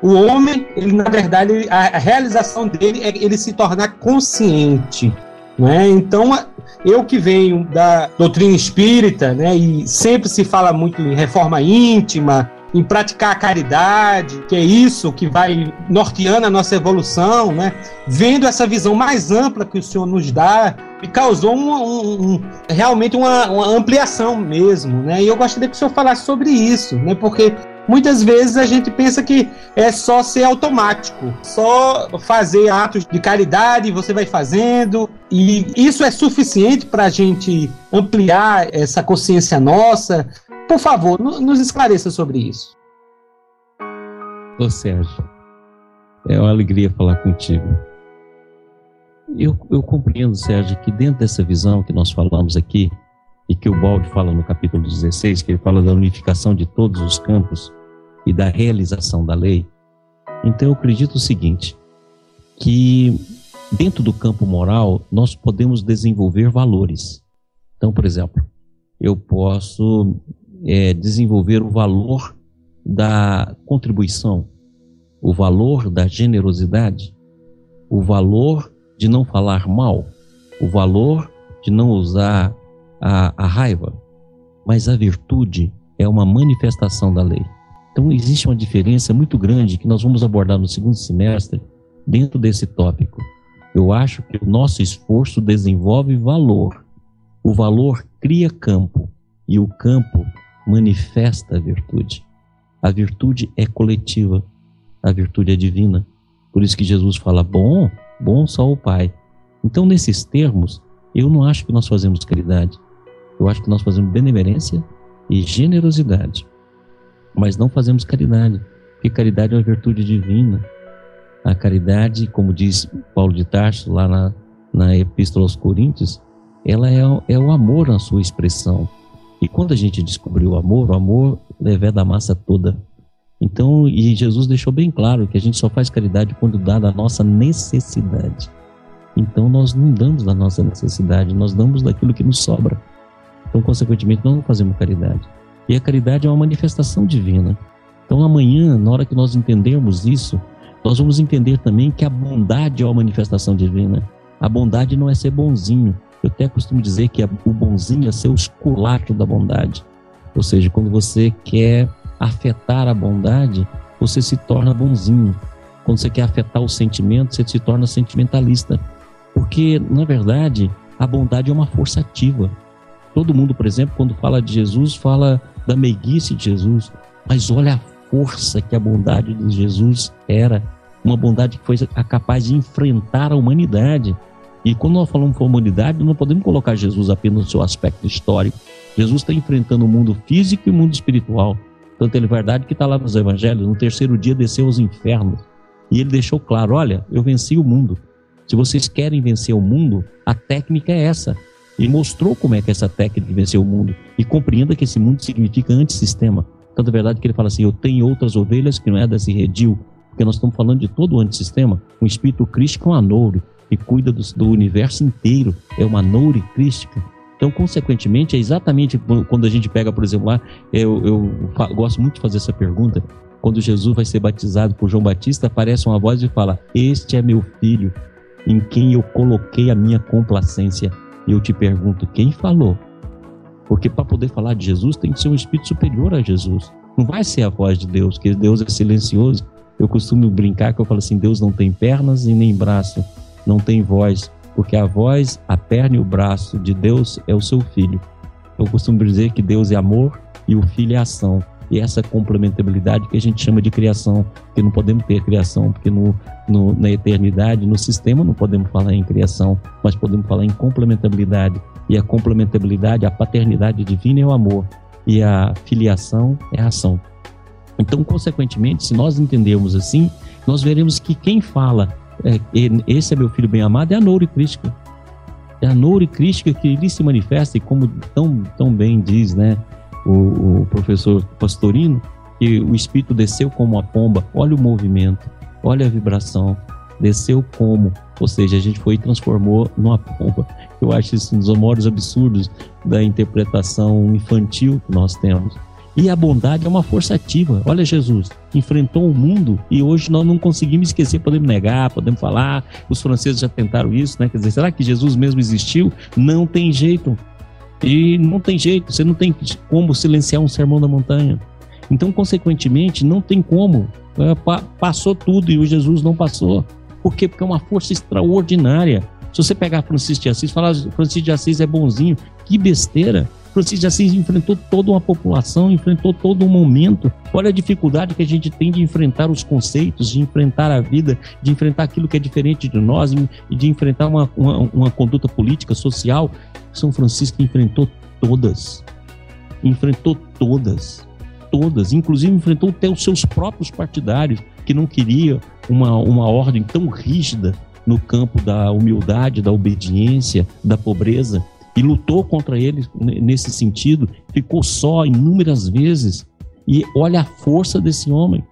O homem, ele na verdade, a realização dele é ele se tornar consciente. Né? Então, eu que venho da doutrina espírita, né, e sempre se fala muito em reforma íntima, em praticar a caridade, que é isso que vai norteando a nossa evolução, né? Vendo essa visão mais ampla que o Senhor nos dá, me causou um, um, um, realmente uma, uma, ampliação mesmo, né? E eu gostaria que o Senhor falasse sobre isso, né? Porque muitas vezes a gente pensa que é só ser automático, só fazer atos de caridade, você vai fazendo, e isso é suficiente para a gente ampliar essa consciência nossa. Por favor, nos esclareça sobre isso. Ô Sérgio, é uma alegria falar contigo. Eu, eu compreendo, Sérgio, que dentro dessa visão que nós falamos aqui, e que o Balde fala no capítulo 16, que ele fala da unificação de todos os campos, e da realização da lei, então eu acredito o seguinte, que dentro do campo moral nós podemos desenvolver valores. Então, por exemplo, eu posso é, desenvolver o valor da contribuição, o valor da generosidade, o valor de não falar mal, o valor de não usar a, a raiva. Mas a virtude é uma manifestação da lei. Então, existe uma diferença muito grande que nós vamos abordar no segundo semestre dentro desse tópico. Eu acho que o nosso esforço desenvolve valor. O valor cria campo e o campo manifesta a virtude. A virtude é coletiva, a virtude é divina. Por isso que Jesus fala: bom, bom só o Pai. Então, nesses termos, eu não acho que nós fazemos caridade. Eu acho que nós fazemos benevolência e generosidade mas não fazemos caridade, porque caridade é uma virtude divina. A caridade, como diz Paulo de Tarso lá na, na Epístola aos Coríntios, ela é, é o amor na sua expressão. E quando a gente descobriu o amor, o amor leva da massa toda. Então, e Jesus deixou bem claro que a gente só faz caridade quando dá da nossa necessidade. Então, nós não damos da nossa necessidade, nós damos daquilo que nos sobra. Então, consequentemente, nós não fazemos caridade. E a caridade é uma manifestação divina. Então, amanhã, na hora que nós entendermos isso, nós vamos entender também que a bondade é uma manifestação divina. A bondade não é ser bonzinho. Eu até costumo dizer que o bonzinho é ser o esculacho da bondade. Ou seja, quando você quer afetar a bondade, você se torna bonzinho. Quando você quer afetar o sentimento, você se torna sentimentalista. Porque, na verdade, a bondade é uma força ativa. Todo mundo, por exemplo, quando fala de Jesus, fala da meiguice de Jesus, mas olha a força que a bondade de Jesus era, uma bondade que foi capaz de enfrentar a humanidade. E quando nós falamos com a humanidade, não podemos colocar Jesus apenas no seu aspecto histórico. Jesus está enfrentando o mundo físico e o mundo espiritual. Tanto é verdade que está lá nos evangelhos, no terceiro dia desceu aos infernos. E ele deixou claro: olha, eu venci o mundo. Se vocês querem vencer o mundo, a técnica é essa. E mostrou como é que essa técnica venceu o mundo. E compreenda que esse mundo significa antissistema. Tanto é verdade que ele fala assim: eu tenho outras ovelhas que não é desse redil. Porque nós estamos falando de todo o antissistema. O espírito crístico é um anouro e cuida do, do universo inteiro. É uma noure crística. Então, consequentemente, é exatamente quando a gente pega, por exemplo, lá, eu, eu, eu gosto muito de fazer essa pergunta. Quando Jesus vai ser batizado por João Batista, aparece uma voz e fala: Este é meu filho, em quem eu coloquei a minha complacência. E eu te pergunto, quem falou? Porque para poder falar de Jesus tem que ser um espírito superior a Jesus. Não vai ser a voz de Deus, porque Deus é silencioso. Eu costumo brincar que eu falo assim: Deus não tem pernas e nem braço, não tem voz, porque a voz, a perna e o braço de Deus é o seu filho. Eu costumo dizer que Deus é amor e o filho é ação. E essa complementabilidade que a gente chama de criação, porque não podemos ter criação, porque no, no, na eternidade, no sistema, não podemos falar em criação, mas podemos falar em complementabilidade. E a complementabilidade, a paternidade divina é o amor, e a filiação é a ação. Então, consequentemente, se nós entendermos assim, nós veremos que quem fala é, esse é meu filho bem amado é a Noure Crística. É a Noure Crística que ele se manifesta, e como tão, tão bem diz né, o, o professor Pastorino, que o Espírito desceu como uma pomba. Olha o movimento, olha a vibração. Desceu como, ou seja, a gente foi e transformou numa pomba. Eu acho isso um dos maiores absurdos da interpretação infantil que nós temos. E a bondade é uma força ativa. Olha Jesus, enfrentou o mundo e hoje nós não conseguimos esquecer, podemos negar, podemos falar. Os franceses já tentaram isso, né? Quer dizer, será que Jesus mesmo existiu? Não tem jeito. E não tem jeito, você não tem como silenciar um sermão da montanha. Então, consequentemente, não tem como. É, passou tudo e o Jesus não passou. Por quê? Porque é uma força extraordinária. Se você pegar Francisco de Assis, falar Francisco de Assis é bonzinho, que besteira. Francisco de Assis enfrentou toda uma população, enfrentou todo um momento. Olha a dificuldade que a gente tem de enfrentar os conceitos, de enfrentar a vida, de enfrentar aquilo que é diferente de nós e de enfrentar uma, uma, uma conduta política, social. São Francisco enfrentou todas. Enfrentou todas. Todas. Inclusive enfrentou até os seus próprios partidários, que não queriam uma, uma ordem tão rígida no campo da humildade, da obediência, da pobreza e lutou contra ele nesse sentido, ficou só inúmeras vezes. E olha a força desse homem.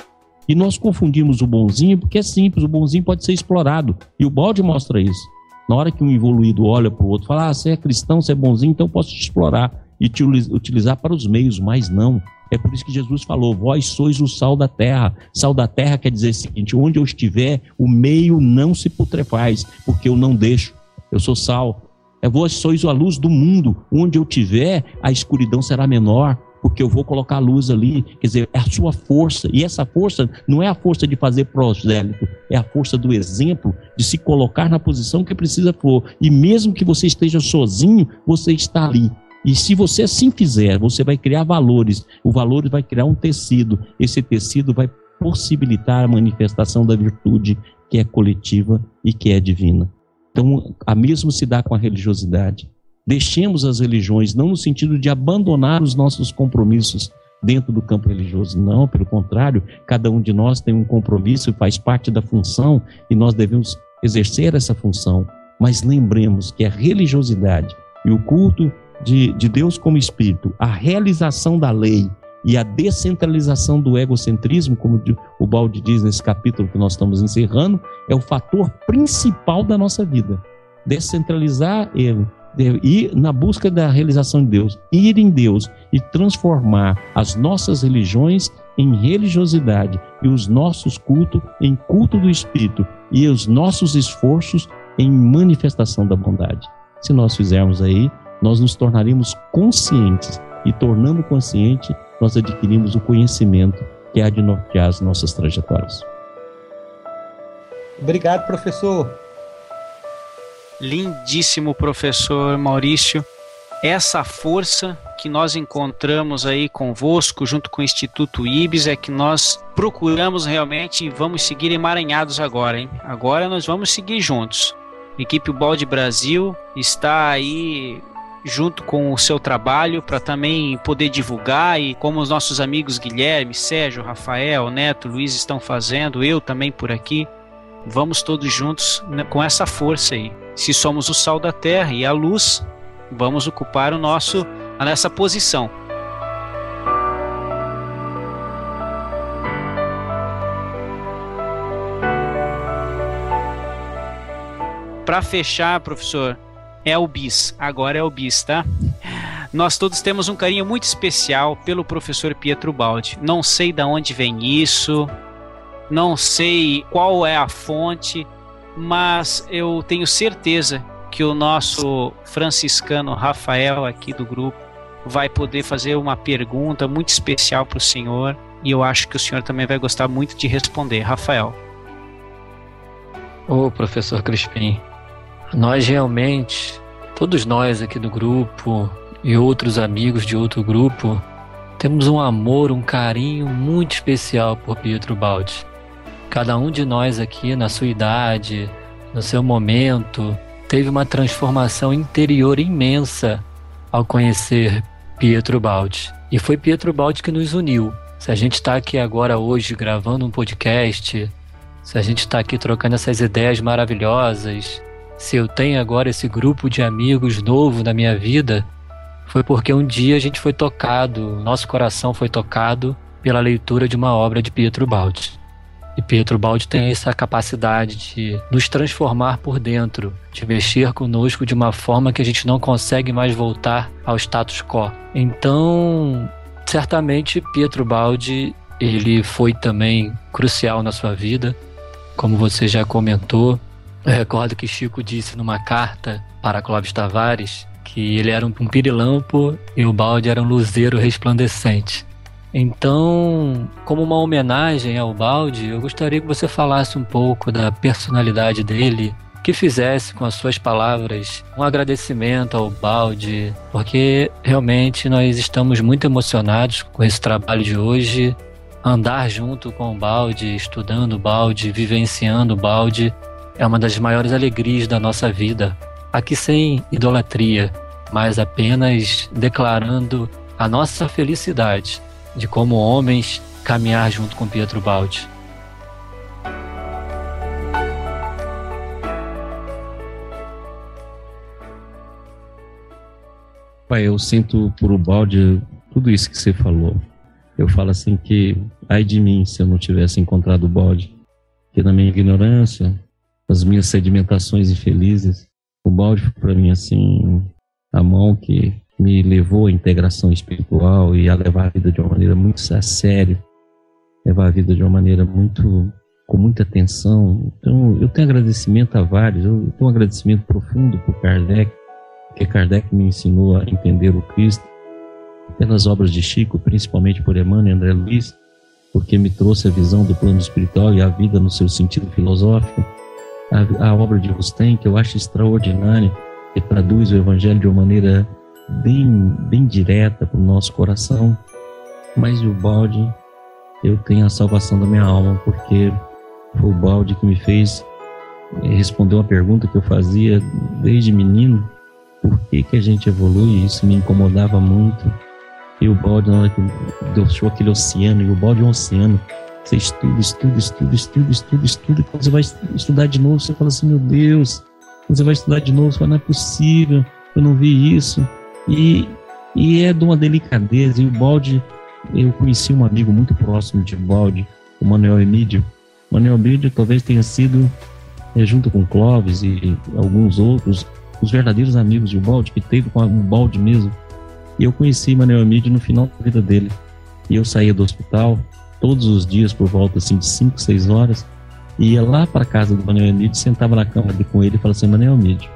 E nós confundimos o bonzinho porque é simples, o bonzinho pode ser explorado. E o balde mostra isso. Na hora que um evoluído olha para o outro, fala: ah, você é cristão, você é bonzinho, então eu posso te explorar e te utilizar para os meios, mas não. É por isso que Jesus falou: vós sois o sal da terra. Sal da terra quer dizer o seguinte: onde eu estiver, o meio não se putrefaz, porque eu não deixo. Eu sou sal. É vós sois a luz do mundo. Onde eu tiver, a escuridão será menor, porque eu vou colocar a luz ali. Quer dizer, é a sua força. E essa força não é a força de fazer prosélito, é a força do exemplo, de se colocar na posição que precisa for. E mesmo que você esteja sozinho, você está ali. E se você assim fizer, você vai criar valores. O valor vai criar um tecido. Esse tecido vai possibilitar a manifestação da virtude que é coletiva e que é divina. Então, a mesmo se dá com a religiosidade. Deixemos as religiões, não no sentido de abandonar os nossos compromissos dentro do campo religioso, não, pelo contrário, cada um de nós tem um compromisso e faz parte da função e nós devemos exercer essa função. Mas lembremos que a religiosidade e o culto de, de Deus como Espírito, a realização da lei e a descentralização do egocentrismo, como o Balde diz nesse capítulo que nós estamos encerrando, é o fator principal da nossa vida. Descentralizar ele, ir na busca da realização de Deus, ir em Deus e transformar as nossas religiões em religiosidade e os nossos cultos em culto do Espírito e os nossos esforços em manifestação da bondade. Se nós fizermos aí, nós nos tornaremos conscientes e tornando consciente, nós adquirimos o conhecimento que há de nortear as nossas trajetórias. Obrigado, professor. Lindíssimo professor Maurício. Essa força que nós encontramos aí convosco, junto com o Instituto IBS, é que nós procuramos realmente e vamos seguir emaranhados agora, hein? Agora nós vamos seguir juntos. A equipe Balde Brasil está aí junto com o seu trabalho para também poder divulgar e como os nossos amigos Guilherme, Sérgio, Rafael, Neto, Luiz estão fazendo, eu também por aqui. Vamos todos juntos né, com essa força aí. Se somos o sal da terra e a luz, vamos ocupar o nosso a nessa posição. Para fechar, professor, é o bis. Agora é o bis, tá? Nós todos temos um carinho muito especial pelo professor Pietro Baldi. Não sei de onde vem isso, não sei qual é a fonte, mas eu tenho certeza que o nosso franciscano Rafael aqui do grupo vai poder fazer uma pergunta muito especial para o senhor e eu acho que o senhor também vai gostar muito de responder. Rafael. Ô, professor Crispim, nós realmente, todos nós aqui do grupo e outros amigos de outro grupo, temos um amor, um carinho muito especial por Pietro Baldi. Cada um de nós aqui, na sua idade, no seu momento, teve uma transformação interior imensa ao conhecer Pietro Baldi. E foi Pietro Baldi que nos uniu. Se a gente está aqui agora hoje gravando um podcast, se a gente está aqui trocando essas ideias maravilhosas, se eu tenho agora esse grupo de amigos novo na minha vida, foi porque um dia a gente foi tocado, nosso coração foi tocado pela leitura de uma obra de Pietro Baldi. E Pietro Baldi tem essa capacidade de nos transformar por dentro, de mexer conosco de uma forma que a gente não consegue mais voltar ao status quo. Então, certamente Pietro Baldi ele foi também crucial na sua vida como você já comentou, eu recordo que Chico disse numa carta para Clóvis Tavares que ele era um pirilampo e o balde era um luzeiro resplandecente. Então, como uma homenagem ao balde, eu gostaria que você falasse um pouco da personalidade dele, que fizesse com as suas palavras um agradecimento ao balde, porque realmente nós estamos muito emocionados com esse trabalho de hoje andar junto com o balde, estudando o balde, vivenciando o balde, é uma das maiores alegrias da nossa vida. Aqui sem idolatria, mas apenas declarando a nossa felicidade de como homens caminhar junto com Pietro Baldi. Pai, eu sinto por o balde tudo isso que você falou. Eu falo assim que ai de mim se eu não tivesse encontrado o bode, que na minha ignorância, as minhas sedimentações infelizes, o bode foi para mim assim a mão que me levou à integração espiritual e a levar a vida de uma maneira muito a sério, levar a vida de uma maneira muito com muita atenção. Então, eu tenho agradecimento a vários, eu tenho um agradecimento profundo por Kardec, porque Kardec me ensinou a entender o Cristo pelas obras de Chico, principalmente por Emmanuel e André Luiz, porque me trouxe a visão do plano espiritual e a vida no seu sentido filosófico. A, a obra de Rustem, que eu acho extraordinária, que traduz o Evangelho de uma maneira bem, bem direta para o nosso coração. Mas o balde, eu tenho a salvação da minha alma, porque foi o balde que me fez eh, responder uma pergunta que eu fazia desde menino: por que, que a gente evolui? Isso me incomodava muito e o balde, na hora que deixou aquele oceano, e o balde é um oceano, você estuda, estuda, estuda, estuda, estuda, estuda, quando você vai estudar de novo, você fala assim, meu Deus, quando você vai estudar de novo, você fala, não é possível, eu não vi isso. E, e é de uma delicadeza, e o balde, eu conheci um amigo muito próximo de balde, o Manuel Emídio. O Manuel Emídio talvez tenha sido, é, junto com Clóvis e alguns outros, os verdadeiros amigos de balde, que teve com o balde mesmo, e eu conheci Manuel Emílio no final da vida dele. E eu saía do hospital todos os dias por volta assim, de 5, 6 horas, ia lá para casa do Manuel Emílio, sentava na cama com ele e falava assim: Manuel Emílio,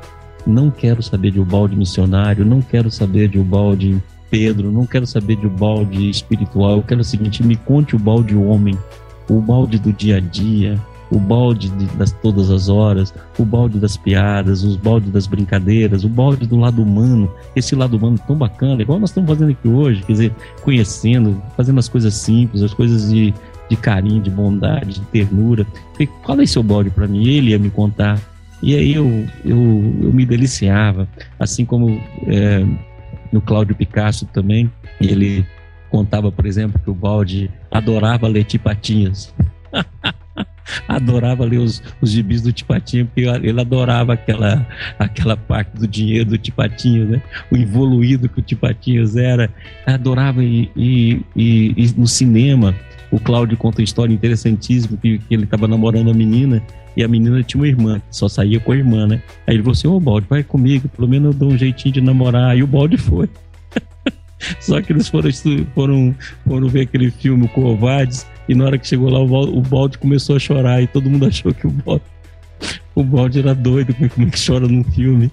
não quero saber de balde missionário, não quero saber de balde Pedro, não quero saber de balde espiritual, eu quero o seguinte: me conte o balde homem, o balde do dia a dia, o balde de, das todas as horas, o balde das piadas, os balde das brincadeiras, o balde do lado humano, esse lado humano tão bacana, igual nós estamos fazendo aqui hoje, quer dizer, conhecendo, fazendo as coisas simples, as coisas de, de carinho, de bondade, de ternura. Qual é seu balde para mim? Ele ia me contar. E aí eu, eu, eu me deliciava, assim como é, no Cláudio Picasso também, ele contava, por exemplo, que o balde adorava ler tipatinhas. adorava ler os, os gibis do Tipatinho, porque ele adorava aquela, aquela parte do dinheiro do Tipatinho, né? O evoluído que o Tipatinhos era. Adorava e, no cinema. O Cláudio conta uma história interessantíssima que, ele estava namorando a menina e a menina tinha uma irmã, só saía com a irmã, né? Aí ele falou assim: Ô Balde, vai comigo, pelo menos eu dou um jeitinho de namorar. Aí o Balde foi. Só que eles foram, foram, foram ver aquele filme Covardes e na hora que chegou lá o balde, começou a chorar e todo mundo achou que o balde O balde era doido, como é que chora num filme,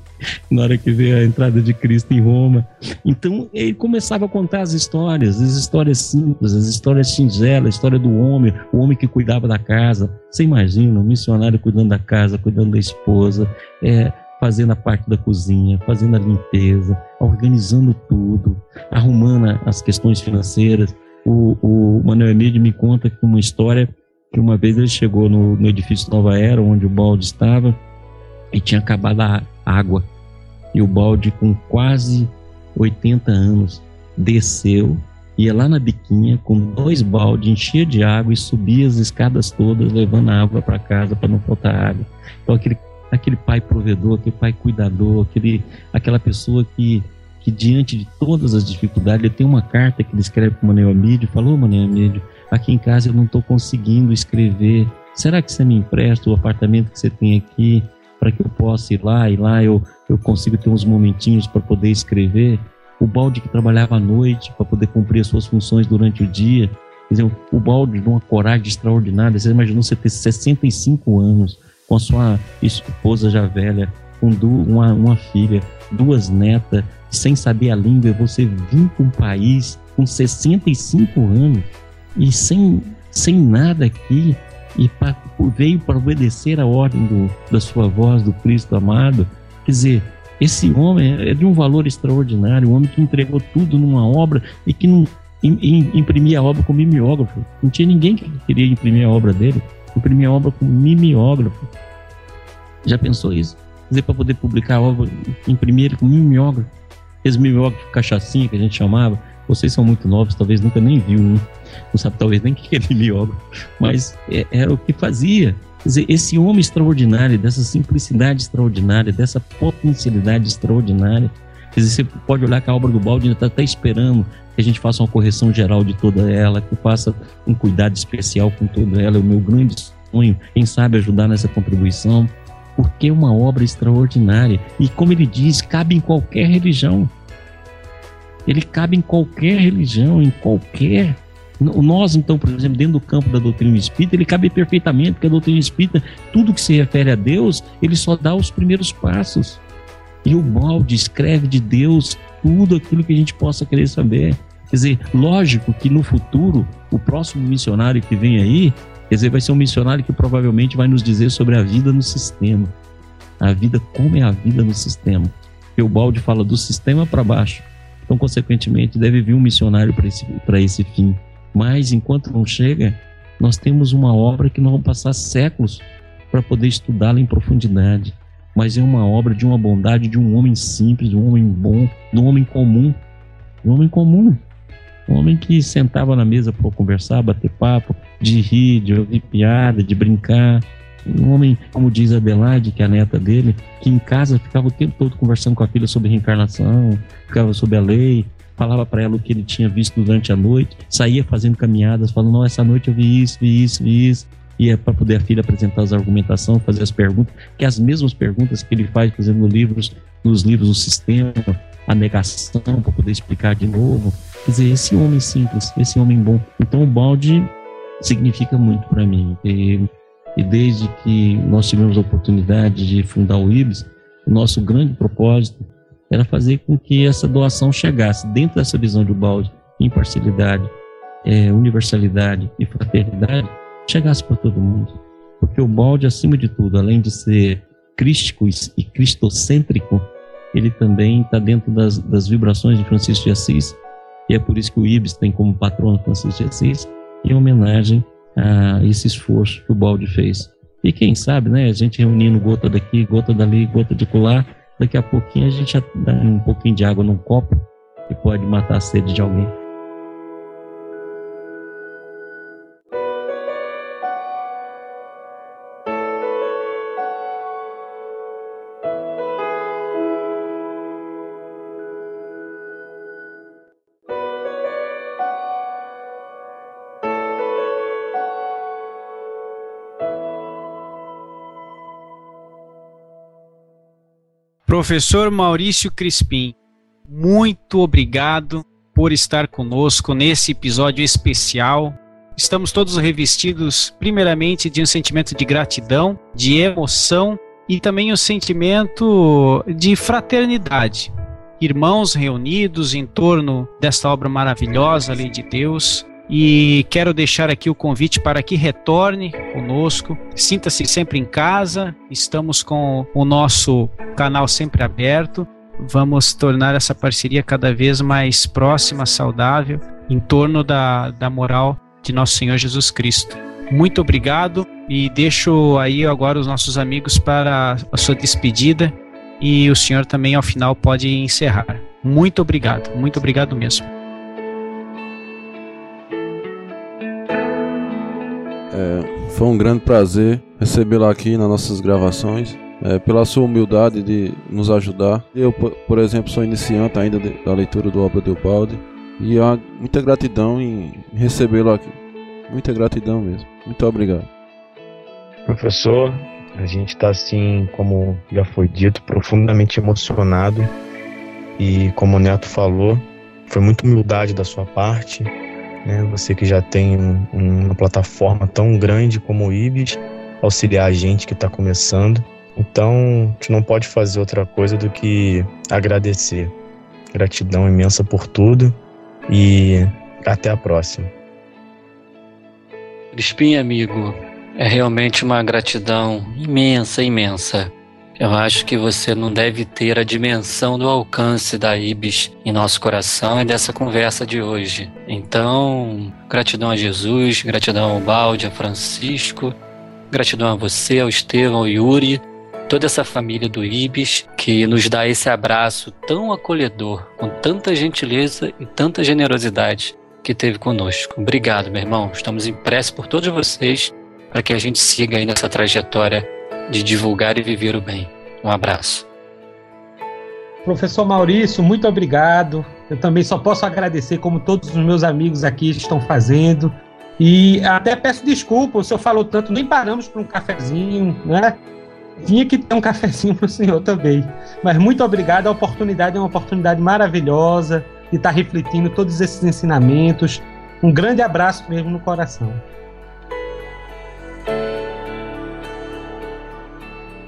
na hora que vê a entrada de Cristo em Roma. Então ele começava a contar as histórias, as histórias simples, as histórias singelas, a história do homem, o homem que cuidava da casa. Você imagina, um missionário cuidando da casa, cuidando da esposa, é, fazendo a parte da cozinha, fazendo a limpeza, organizando tudo, arrumando as questões financeiras. O, o Manuel Emílio me conta uma história que uma vez ele chegou no, no edifício Nova Era, onde o balde estava, e tinha acabado a água. E o balde, com quase 80 anos, desceu, ia lá na biquinha com dois baldes, enchia de água e subia as escadas todas, levando água para casa para não faltar água. Então, aquele, aquele pai provedor, aquele pai cuidador, aquele, aquela pessoa que, que, diante de todas as dificuldades, ele tem uma carta que ele escreve para o Manuel Amídio, falou, Manuel Amídio, aqui em casa eu não estou conseguindo escrever. Será que você me empresta o apartamento que você tem aqui para que eu possa ir lá e lá eu, eu consigo ter uns momentinhos para poder escrever? O balde que trabalhava à noite para poder cumprir as suas funções durante o dia. Quer dizer, o balde de uma coragem extraordinária. Você imaginou você ter 65 anos com sua esposa já velha, com uma, uma filha, duas netas, sem saber a língua, você vir para um país com 65 anos e sem, sem nada aqui, e pra, veio para obedecer a ordem do, da sua voz, do Cristo amado. Quer dizer, esse homem é de um valor extraordinário, um homem que entregou tudo numa obra e que não imprimia a obra com mimeógrafo. Não tinha ninguém que queria imprimir a obra dele, imprimia a obra com mimeógrafo. Já pensou isso? Dizer, para poder publicar a obra, imprimir com mimeógrafo. Esse mimeógrafo cachaçinha que a gente chamava, vocês são muito novos, talvez nunca nem viu um. Não sabe talvez nem o que é mimeógrafo. Mas é, era o que fazia. Quer dizer, esse homem extraordinário, dessa simplicidade extraordinária, dessa potencialidade extraordinária. Quer dizer, você pode olhar que a obra do balde ainda está até esperando que a gente faça uma correção geral de toda ela, que faça um cuidado especial com toda ela. É o meu grande sonho, quem sabe ajudar nessa contribuição, porque é uma obra extraordinária. E como ele diz, cabe em qualquer religião ele cabe em qualquer religião, em qualquer. Nós, então, por exemplo, dentro do campo da doutrina espírita, ele cabe perfeitamente, porque a doutrina espírita, tudo que se refere a Deus, ele só dá os primeiros passos. E o balde escreve de Deus tudo aquilo que a gente possa querer saber. Quer dizer, lógico que no futuro, o próximo missionário que vem aí, quer dizer, vai ser um missionário que provavelmente vai nos dizer sobre a vida no sistema. A vida, como é a vida no sistema. Porque o balde fala do sistema para baixo. Então, consequentemente, deve vir um missionário para esse, esse fim. Mas, enquanto não chega, nós temos uma obra que nós vamos passar séculos para poder estudá-la em profundidade. Mas é uma obra de uma bondade de um homem simples, de um homem bom, de um homem comum. Um homem comum. Um homem que sentava na mesa para conversar, bater papo, de rir, de ouvir piada, de brincar, um homem, como diz Adelaide, que é a neta dele, que em casa ficava o tempo todo conversando com a filha sobre reencarnação, ficava sobre a lei, falava para ela o que ele tinha visto durante a noite, saía fazendo caminhadas, falando: Não, essa noite eu vi isso, vi isso, vi isso. E é para poder a filha apresentar as argumentações, fazer as perguntas, que é as mesmas perguntas que ele faz, nos livros, nos livros do sistema, a negação, para poder explicar de novo. Quer dizer, esse homem simples, esse homem bom. Então o balde significa muito para mim. E e desde que nós tivemos a oportunidade de fundar o IBS, o nosso grande propósito era fazer com que essa doação chegasse dentro dessa visão de balde, imparcialidade, é, universalidade e fraternidade, chegasse para todo mundo. Porque o balde, acima de tudo, além de ser crístico e cristocêntrico, ele também está dentro das, das vibrações de Francisco de Assis, e é por isso que o IBS tem como patrono Francisco de Assis, em homenagem a esse esforço que o balde fez. E quem sabe, né, a gente reunindo gota daqui, gota dali, gota de colar, daqui a pouquinho a gente já dá um pouquinho de água num copo e pode matar a sede de alguém. Professor Maurício Crispim, muito obrigado por estar conosco nesse episódio especial estamos todos revestidos, primeiramente, de um sentimento de gratidão, de emoção e também um sentimento de fraternidade. Irmãos reunidos em torno desta obra maravilhosa, Lei de Deus, e quero deixar aqui o convite para que retorne conosco. Sinta-se sempre em casa. Estamos com o nosso canal sempre aberto. Vamos tornar essa parceria cada vez mais próxima, saudável, em torno da, da moral de nosso Senhor Jesus Cristo. Muito obrigado e deixo aí agora os nossos amigos para a sua despedida e o senhor também ao final pode encerrar. Muito obrigado, muito obrigado mesmo. É, foi um grande prazer recebê-lo aqui nas nossas gravações. É, pela sua humildade de nos ajudar. Eu, por exemplo, sou iniciante ainda de, da leitura do Obra de Ubaldi e há muita gratidão em recebê-lo aqui. Muita gratidão mesmo. Muito obrigado. Professor, a gente está assim, como já foi dito, profundamente emocionado e como o Neto falou, foi muita humildade da sua parte né? Você que já tem um, uma plataforma tão grande como o IBIS, auxiliar a gente que está começando. Então, a gente não pode fazer outra coisa do que agradecer. Gratidão imensa por tudo e até a próxima. Crispim, amigo, é realmente uma gratidão imensa, imensa. Eu acho que você não deve ter a dimensão do alcance da IBIS em nosso coração e dessa conversa de hoje. Então, gratidão a Jesus, gratidão ao Balde, a Francisco, gratidão a você, ao Estevão, ao Yuri, toda essa família do IBIS que nos dá esse abraço tão acolhedor, com tanta gentileza e tanta generosidade que teve conosco. Obrigado, meu irmão. Estamos impressos por todos vocês para que a gente siga aí nessa trajetória de divulgar e viver o bem. Um abraço. Professor Maurício, muito obrigado. Eu também só posso agradecer, como todos os meus amigos aqui estão fazendo. E até peço desculpa, o senhor falou tanto, nem paramos para um cafezinho, né? Tinha que ter um cafezinho para o senhor também. Mas muito obrigado, a oportunidade é uma oportunidade maravilhosa de estar refletindo todos esses ensinamentos. Um grande abraço mesmo no coração.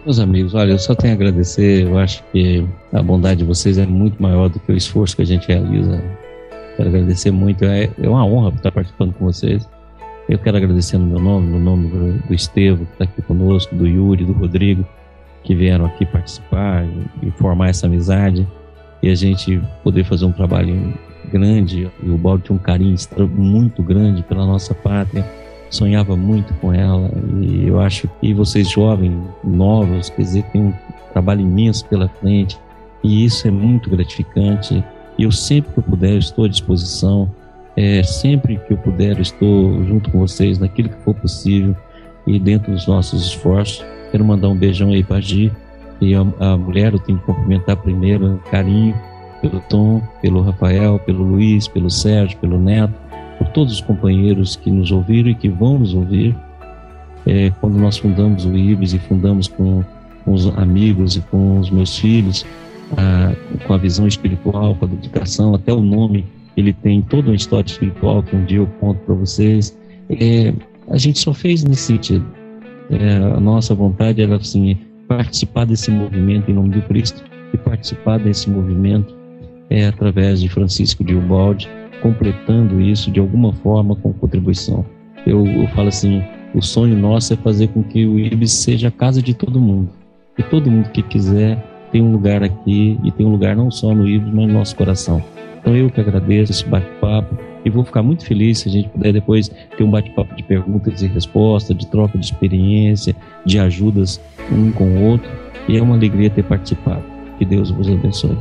Meus amigos, olha, eu só tenho a agradecer. Eu acho que a bondade de vocês é muito maior do que o esforço que a gente realiza. Quero agradecer muito. É, é uma honra estar participando com vocês. Eu quero agradecer no meu nome, no nome do, Estevam, que está aqui conosco, do Yuri, do Rodrigo, que vieram aqui participar e, formar essa amizade. E a gente poder fazer um trabalho grande. E o Balde tinha um carinho muito grande pela nossa pátria sonhava muito com ela e eu acho que vocês jovens, novos, quer dizer, tem um trabalho imenso pela frente e isso é muito gratificante. E eu sempre que eu puder estou à disposição, é, sempre que eu puder estou junto com vocês naquilo que for possível e dentro dos nossos esforços. Quero mandar um beijão aí para Gi e a, a mulher eu tenho que cumprimentar primeiro, carinho pelo Tom, pelo Rafael, pelo Luiz, pelo Sérgio, pelo Neto por todos os companheiros que nos ouviram e que vão nos ouvir. É, quando nós fundamos o IBS e fundamos com, com, os amigos e com os meus filhos, a, com a visão espiritual, com a dedicação, até o nome, ele tem toda uma história espiritual que um dia eu conto para vocês. É, a gente só fez nesse sentido. É, a nossa vontade era assim, participar desse movimento em nome do Cristo e participar desse movimento é através de Francisco de completando isso de alguma forma com contribuição. Eu, eu falo assim, o sonho nosso é fazer com que o IBS seja a casa de todo mundo. Que todo mundo que quiser tem um lugar aqui e tem um lugar não só no IBS, mas no nosso coração. Então eu que agradeço esse bate-papo e vou ficar muito feliz se a gente puder depois ter um bate-papo de perguntas e respostas, de troca de experiência, de ajudas um com o outro. E é uma alegria ter participado. Que Deus vos abençoe.